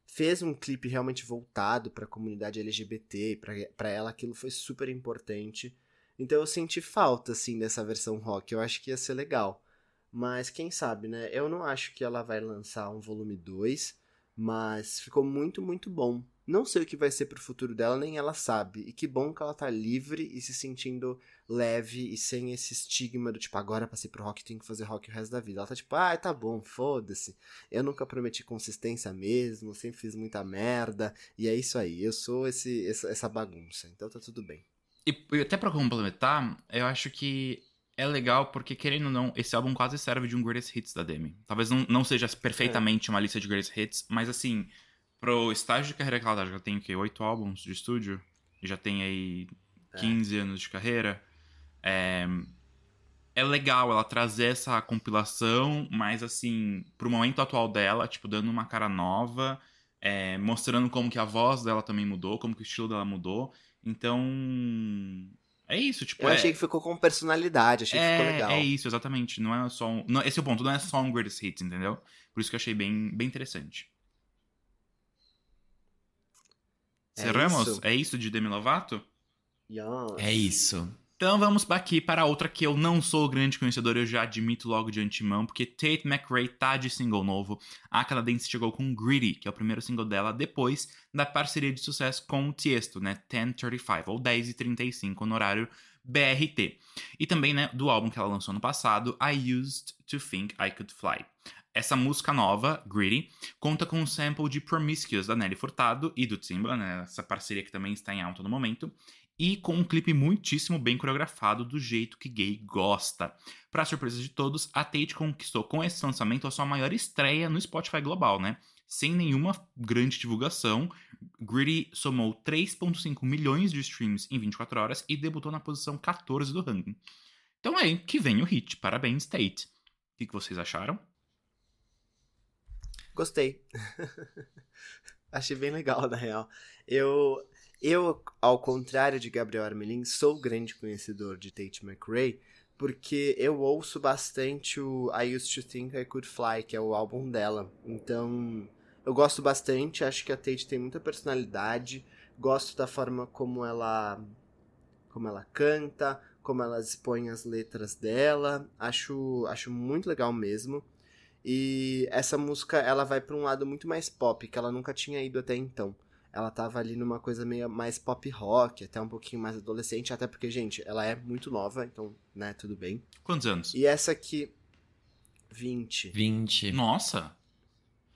[SPEAKER 2] fez um clipe realmente voltado para a comunidade LGBT, para ela aquilo foi super importante. Então eu senti falta assim dessa versão rock, eu acho que ia ser legal. Mas quem sabe, né? Eu não acho que ela vai lançar um volume 2, mas ficou muito, muito bom. Não sei o que vai ser pro futuro dela, nem ela sabe. E que bom que ela tá livre e se sentindo leve e sem esse estigma do tipo, agora passei pro rock, tenho que fazer rock o resto da vida. Ela tá tipo, ah, tá bom, foda-se. Eu nunca prometi consistência mesmo, sempre fiz muita merda. E é isso aí, eu sou esse, essa bagunça. Então tá tudo bem.
[SPEAKER 3] E, e até para complementar, eu acho que é legal porque, querendo ou não, esse álbum quase serve de um greatest hits da Demi. Talvez não, não seja perfeitamente é. uma lista de greatest hits, mas assim, pro estágio de carreira que ela tá, já tem o quê? Oito álbuns de estúdio? Já tem aí 15 é. anos de carreira. É, é legal ela trazer essa compilação, mas assim, pro momento atual dela, tipo, dando uma cara nova, é, mostrando como que a voz dela também mudou, como que o estilo dela mudou. Então, é isso, tipo.
[SPEAKER 2] Eu
[SPEAKER 3] é...
[SPEAKER 2] achei que ficou com personalidade, achei
[SPEAKER 3] é,
[SPEAKER 2] que ficou é, legal.
[SPEAKER 3] É isso, exatamente. Não é só um... não, esse é o ponto, não é só um greatest hits, entendeu? Por isso que eu achei bem, bem interessante. É Cerramos? Isso. É isso de Demi Lovato?
[SPEAKER 2] Yes.
[SPEAKER 4] É isso.
[SPEAKER 3] Então vamos aqui para outra que eu não sou grande conhecedor, eu já admito logo de antemão, porque Tate McRae tá de single novo. A canadense chegou com Greedy, que é o primeiro single dela depois da parceria de sucesso com o Tiesto, né, 1035 ou 10:35 no horário BRT. E também, né, do álbum que ela lançou no passado, I Used to Think I Could Fly. Essa música nova, Greedy, conta com um sample de Promiscuous da Nelly Furtado e do Timba, né, essa parceria que também está em alta no momento, e com um clipe muitíssimo bem coreografado do jeito que gay gosta. Para surpresa de todos, a Tate conquistou com esse lançamento a sua maior estreia no Spotify global, né? Sem nenhuma grande divulgação, Gritty somou 3.5 milhões de streams em 24 horas e debutou na posição 14 do ranking. Então é aí que vem o hit. Parabéns, Tate. O que vocês acharam?
[SPEAKER 2] Gostei. Achei bem legal, na real. Eu eu, ao contrário de Gabriel Armelin, sou grande conhecedor de Tate McRae, porque eu ouço bastante o I Used to Think I Could Fly, que é o álbum dela. Então, eu gosto bastante, acho que a Tate tem muita personalidade, gosto da forma como ela como ela canta, como ela expõe as letras dela, acho acho muito legal mesmo. E essa música, ela vai para um lado muito mais pop, que ela nunca tinha ido até então. Ela tava ali numa coisa meio mais pop rock, até um pouquinho mais adolescente, até porque, gente, ela é muito nova, então, né, tudo bem.
[SPEAKER 3] Quantos anos?
[SPEAKER 2] E essa aqui, 20.
[SPEAKER 4] 20.
[SPEAKER 3] Nossa!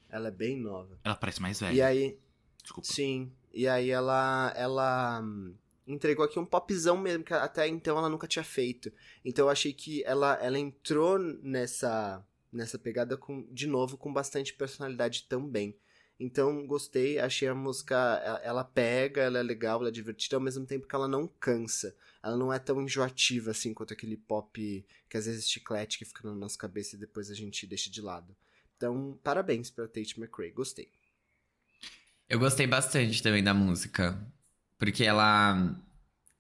[SPEAKER 2] Ela é bem nova.
[SPEAKER 3] Ela parece mais velha.
[SPEAKER 2] E aí.
[SPEAKER 3] Desculpa.
[SPEAKER 2] Sim. E aí ela. Ela. Hum, entregou aqui um popzão mesmo, que até então ela nunca tinha feito. Então eu achei que ela, ela entrou nessa nessa pegada com de novo com bastante personalidade também. Então gostei, achei a música, ela pega, ela é legal, ela é divertida, ao mesmo tempo que ela não cansa. Ela não é tão enjoativa assim quanto aquele pop que às vezes chiclete que fica na nossa cabeça e depois a gente deixa de lado. Então, parabéns pra Tate McRae, gostei.
[SPEAKER 4] Eu gostei bastante também da música. Porque ela.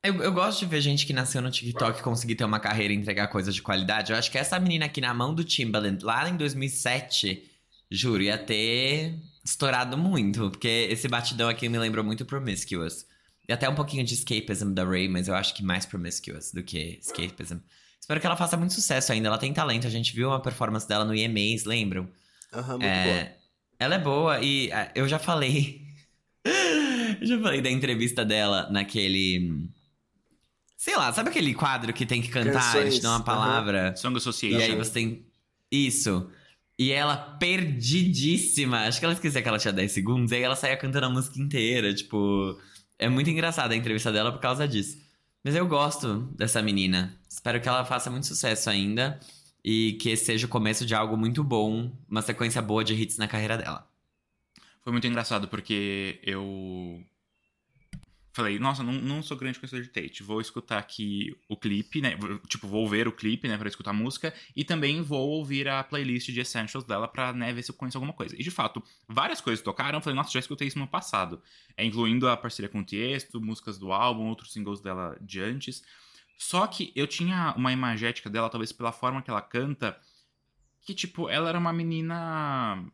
[SPEAKER 4] Eu, eu, gosto de ver gente que nasceu no TikTok conseguir ter uma carreira e entregar coisas de qualidade. Eu acho que essa menina aqui na mão do Timbaland, lá em 2007, juro, ia ter estourado muito. Porque esse batidão aqui me lembrou muito Promiscuous. E até um pouquinho de Escapism da Ray, mas eu acho que mais Promiscuous do que Escapism. Espero que ela faça muito sucesso ainda. Ela tem talento. A gente viu uma performance dela no EMAs, lembram?
[SPEAKER 2] Aham, uhum, muito é... boa.
[SPEAKER 4] Ela é boa e uh, eu já falei eu já falei da entrevista dela naquele. Sei lá, sabe aquele quadro que tem que cantar, Canções. eles dão uma palavra?
[SPEAKER 3] Uhum. Song Association.
[SPEAKER 4] E aí você tem. Isso. E ela perdidíssima. Acho que ela esquecia que ela tinha 10 segundos. E aí ela saía cantando a música inteira. Tipo. É muito engraçada a entrevista dela por causa disso. Mas eu gosto dessa menina. Espero que ela faça muito sucesso ainda. E que esse seja o começo de algo muito bom. Uma sequência boa de hits na carreira dela.
[SPEAKER 3] Foi muito engraçado porque eu falei, nossa, não, não sou grande conhecedor de Tate. Vou escutar aqui o clipe, né? Tipo, vou ver o clipe, né, pra escutar a música. E também vou ouvir a playlist de Essentials dela pra, né, ver se eu conheço alguma coisa. E de fato, várias coisas tocaram. Falei, nossa, já escutei isso no passado. É, incluindo a parceria com o Tiesto, músicas do álbum, outros singles dela de antes. Só que eu tinha uma imagética dela, talvez pela forma que ela canta, que, tipo, ela era uma menina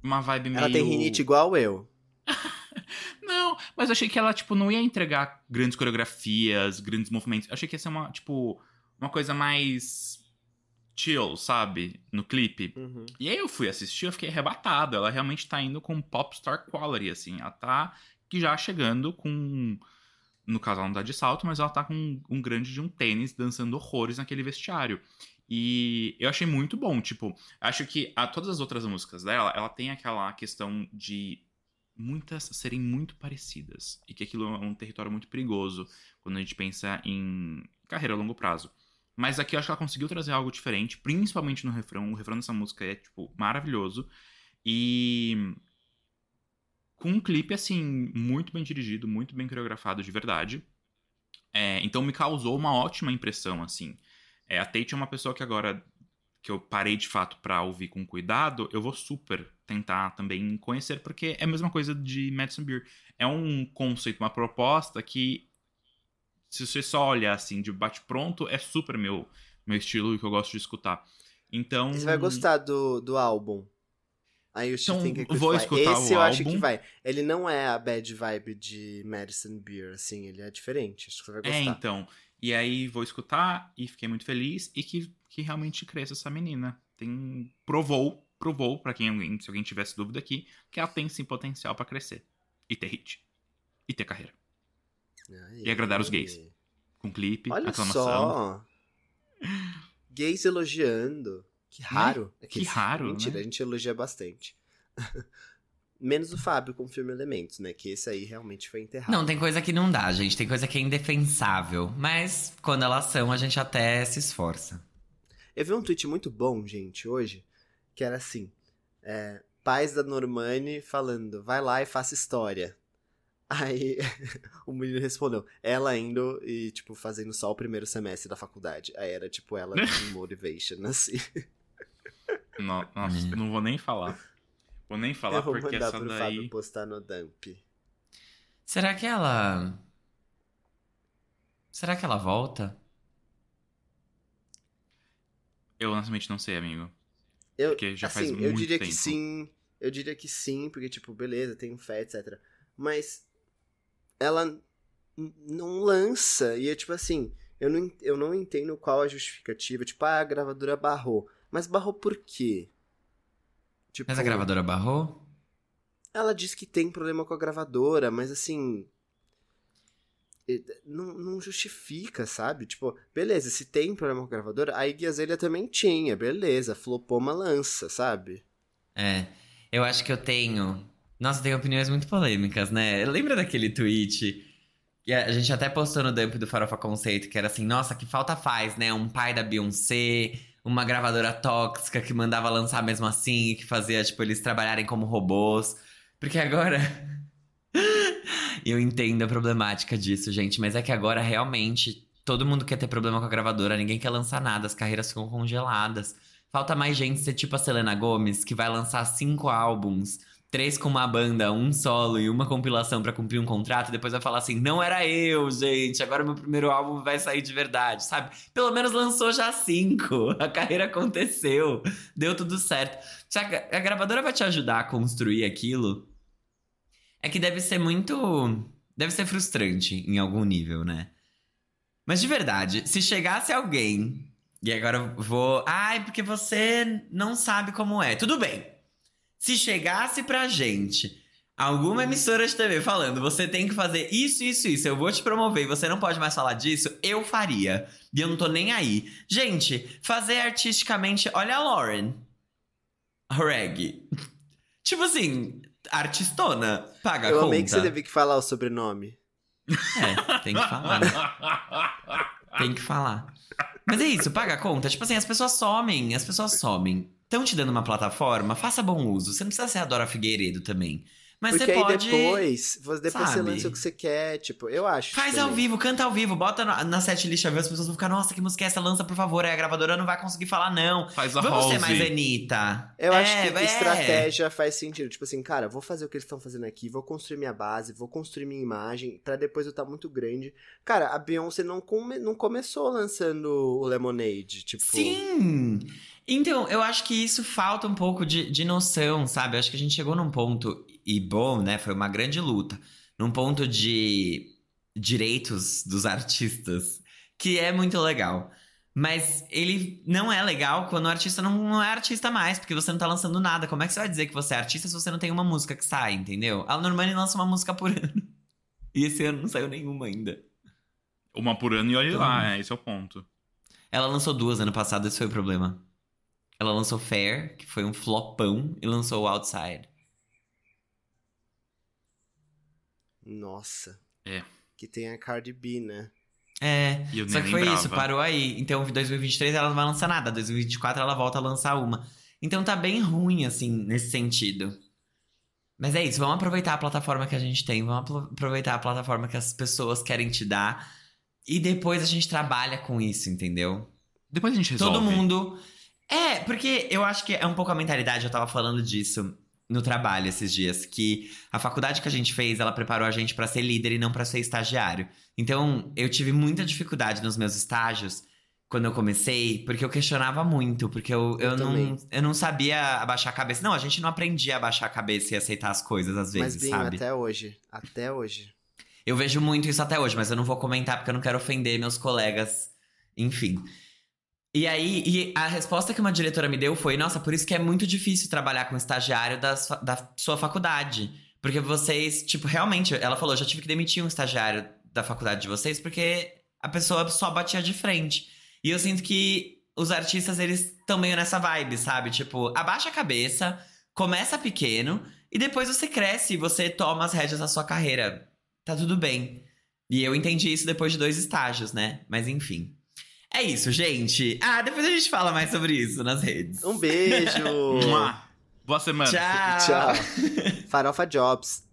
[SPEAKER 3] uma vibe meio.
[SPEAKER 2] Ela tem rinite igual eu.
[SPEAKER 3] não, mas eu achei que ela, tipo, não ia entregar grandes coreografias, grandes movimentos. Eu achei que ia ser uma, tipo, uma coisa mais chill, sabe? No clipe.
[SPEAKER 2] Uhum.
[SPEAKER 3] E aí eu fui assistir, eu fiquei arrebatado. Ela realmente tá indo com popstar quality, assim. Ela tá já chegando com. No caso, ela não tá de salto, mas ela tá com um, um grande de um tênis dançando horrores naquele vestiário. E eu achei muito bom, tipo, acho que a todas as outras músicas dela, ela tem aquela questão de muitas serem muito parecidas. E que aquilo é um território muito perigoso quando a gente pensa em carreira a longo prazo. Mas aqui eu acho que ela conseguiu trazer algo diferente, principalmente no refrão. O refrão dessa música é, tipo, maravilhoso. E. Com um clipe, assim, muito bem dirigido, muito bem coreografado de verdade. É, então me causou uma ótima impressão, assim. É, a Tate é uma pessoa que agora que eu parei de fato para ouvir com cuidado, eu vou super tentar também conhecer, porque é a mesma coisa de Madison Beer. É um conceito, uma proposta que, se você só olhar assim de bate-pronto, é super meu, meu estilo e que eu gosto de escutar. Então.
[SPEAKER 2] Você vai gostar do, do álbum. Aí
[SPEAKER 3] então, vou escutar
[SPEAKER 2] Esse
[SPEAKER 3] o
[SPEAKER 2] eu
[SPEAKER 3] álbum.
[SPEAKER 2] acho que vai. Ele não é a bad vibe de Madison Beer, assim, ele é diferente. Acho que você vai é,
[SPEAKER 3] gostar. É, então. E aí vou escutar e fiquei muito feliz e que, que realmente cresça essa menina. Tem provou, provou para quem se alguém tivesse dúvida aqui, que ela tem sim potencial para crescer e ter hit e ter carreira.
[SPEAKER 2] Aí,
[SPEAKER 3] e agradar os gays. Com clipe,
[SPEAKER 2] Olha
[SPEAKER 3] aclamação.
[SPEAKER 2] Só. Gays elogiando. Que raro.
[SPEAKER 3] Né? Que, que raro.
[SPEAKER 2] Mentira,
[SPEAKER 3] né?
[SPEAKER 2] a gente elogia bastante. Menos o Fábio com o filme Elementos, né? Que esse aí realmente foi enterrado.
[SPEAKER 4] Não, tem coisa que não dá, gente. Tem coisa que é indefensável. Mas quando elas são, a gente até se esforça.
[SPEAKER 2] Eu vi um tweet muito bom, gente, hoje, que era assim: é, pais da Normani falando, vai lá e faça história. Aí o menino respondeu, ela indo e, tipo, fazendo só o primeiro semestre da faculdade. Aí era, tipo, ela de motivation, assim.
[SPEAKER 3] Não, nossa, não vou nem falar. Vou nem falar eu vou porque
[SPEAKER 2] mandar
[SPEAKER 3] essa
[SPEAKER 2] pro
[SPEAKER 3] daí...
[SPEAKER 2] Fábio postar no dump.
[SPEAKER 4] Será que ela... Será que ela volta?
[SPEAKER 3] Eu honestamente não sei, amigo.
[SPEAKER 2] Eu,
[SPEAKER 3] porque já
[SPEAKER 2] assim,
[SPEAKER 3] faz muito
[SPEAKER 2] eu diria
[SPEAKER 3] tempo.
[SPEAKER 2] que sim. Eu diria que sim, porque, tipo, beleza, tem um fé, etc. Mas ela não lança. E é tipo assim, eu não, eu não entendo qual a justificativa. Tipo, ah, a gravadora barrou. Mas barrou por quê?
[SPEAKER 4] Tipo, Mas a gravadora barrou?
[SPEAKER 2] Ela diz que tem problema com a gravadora, mas assim. Não, não justifica, sabe? Tipo, beleza, se tem problema com a gravadora, a Iggy Azalea também tinha, beleza, flopou uma lança, sabe?
[SPEAKER 4] É, eu acho que eu tenho. Nossa, tem opiniões muito polêmicas, né? Lembra daquele tweet que a gente até postou no dump do Farofa Conceito, que era assim, nossa, que falta faz, né? Um pai da Beyoncé, uma gravadora tóxica que mandava lançar mesmo assim, que fazia, tipo, eles trabalharem como robôs. Porque agora. eu entendo a problemática disso, gente, mas é que agora realmente todo mundo quer ter problema com a gravadora, ninguém quer lançar nada, as carreiras ficam congeladas. Falta mais gente ser tipo a Selena Gomes, que vai lançar cinco álbuns, três com uma banda, um solo e uma compilação para cumprir um contrato, depois vai falar assim: não era eu, gente, agora meu primeiro álbum vai sair de verdade, sabe? Pelo menos lançou já cinco, a carreira aconteceu, deu tudo certo. A gravadora vai te ajudar a construir aquilo, é que deve ser muito. Deve ser frustrante em algum nível, né? Mas de verdade, se chegasse alguém. E agora eu vou. Ai, porque você não sabe como é. Tudo bem. Se chegasse pra gente alguma emissora de TV falando, você tem que fazer isso, isso, isso, eu vou te promover você não pode mais falar disso, eu faria. E eu não tô nem aí. Gente, fazer artisticamente. Olha a Lauren. Reg. tipo assim, artistona. Paga
[SPEAKER 2] eu
[SPEAKER 4] a conta.
[SPEAKER 2] Eu amei que você teve que falar o sobrenome.
[SPEAKER 4] É, tem que falar, né? Tem que falar. Mas é isso, paga a conta. Tipo assim, as pessoas somem, as pessoas somem. Estão te dando uma plataforma, faça bom uso. Você não precisa ser a Dora Figueiredo também. Mas
[SPEAKER 2] Porque
[SPEAKER 4] você
[SPEAKER 2] aí
[SPEAKER 4] pode.
[SPEAKER 2] depois, depois
[SPEAKER 4] sabe?
[SPEAKER 2] você lança o que você quer, tipo, eu acho.
[SPEAKER 4] Faz
[SPEAKER 2] também.
[SPEAKER 4] ao vivo, canta ao vivo, bota na, na setlist ao vivo, as pessoas vão ficar, nossa, que música é essa? Lança, por favor. Aí a gravadora não vai conseguir falar, não.
[SPEAKER 3] Faz a
[SPEAKER 4] Vamos ser
[SPEAKER 3] Halsey.
[SPEAKER 4] mais Anitta.
[SPEAKER 2] Eu acho
[SPEAKER 4] É,
[SPEAKER 2] que
[SPEAKER 4] é.
[SPEAKER 2] estratégia faz sentido. Tipo assim, cara, vou fazer o que eles estão fazendo aqui, vou construir minha base, vou construir minha imagem, pra depois eu estar muito grande. Cara, a Beyoncé não, come, não começou lançando o Lemonade, tipo.
[SPEAKER 4] Sim! Então, eu acho que isso falta um pouco de, de noção, sabe? Eu acho que a gente chegou num ponto, e bom, né? Foi uma grande luta. Num ponto de direitos dos artistas, que é muito legal. Mas ele não é legal quando o artista não, não é artista mais, porque você não tá lançando nada. Como é que você vai dizer que você é artista se você não tem uma música que sai, entendeu? A Normani lança uma música por ano. E esse ano não saiu nenhuma ainda.
[SPEAKER 3] Uma por ano e olha
[SPEAKER 4] Então-
[SPEAKER 3] lá, é, esse é o ponto.
[SPEAKER 4] Ela lançou duas ano passado, esse foi o problema. Ela lançou Fair, que foi um flopão, e lançou Outside.
[SPEAKER 2] Nossa.
[SPEAKER 3] É.
[SPEAKER 2] Que tem a Cardi B, né?
[SPEAKER 4] É,
[SPEAKER 3] eu
[SPEAKER 4] só que foi
[SPEAKER 3] lembrava.
[SPEAKER 4] isso, parou aí. Então, em 2023 ela não vai lançar nada, 2024 ela volta a lançar uma. Então tá bem ruim, assim, nesse sentido. Mas é isso, vamos aproveitar a plataforma que a gente tem, vamos apro- aproveitar a plataforma que as pessoas querem te dar. E depois a gente trabalha com isso, entendeu?
[SPEAKER 3] Depois a gente resolve.
[SPEAKER 4] Todo mundo. É, porque eu acho que é um pouco a mentalidade, eu tava falando disso no trabalho esses dias, que a faculdade que a gente fez, ela preparou a gente pra ser líder e não pra ser estagiário. Então, eu tive muita dificuldade nos meus estágios quando eu comecei, porque eu questionava muito, porque eu, eu,
[SPEAKER 2] Eu
[SPEAKER 4] não,
[SPEAKER 2] também.
[SPEAKER 4] eu não sabia abaixar a cabeça. Não, a gente não aprendia a abaixar a cabeça e aceitar as coisas às
[SPEAKER 2] Mas,
[SPEAKER 4] vezes,
[SPEAKER 2] Binho,
[SPEAKER 4] sabe?
[SPEAKER 2] até hoje. Até hoje.
[SPEAKER 4] Eu vejo muito isso até hoje, mas eu não vou comentar porque eu não quero ofender meus colegas. Enfim. E aí, e a resposta que uma diretora me deu foi: nossa, por isso que é muito difícil trabalhar com estagiário da, sua- da sua faculdade. Porque vocês, tipo, realmente, ela falou: já tive que demitir um estagiário da faculdade de vocês porque a pessoa só batia de frente. E eu sinto que os artistas, eles estão meio nessa vibe, sabe? Tipo, abaixa a cabeça, começa pequeno e depois você cresce e você toma as rédeas da sua carreira tá tudo bem. E eu entendi isso depois de dois estágios, né? Mas enfim. É isso, gente. Ah, depois a gente fala mais sobre isso nas redes.
[SPEAKER 2] Um beijo!
[SPEAKER 3] Boa semana.
[SPEAKER 4] Tchau.
[SPEAKER 2] Tchau. Farofa Jobs.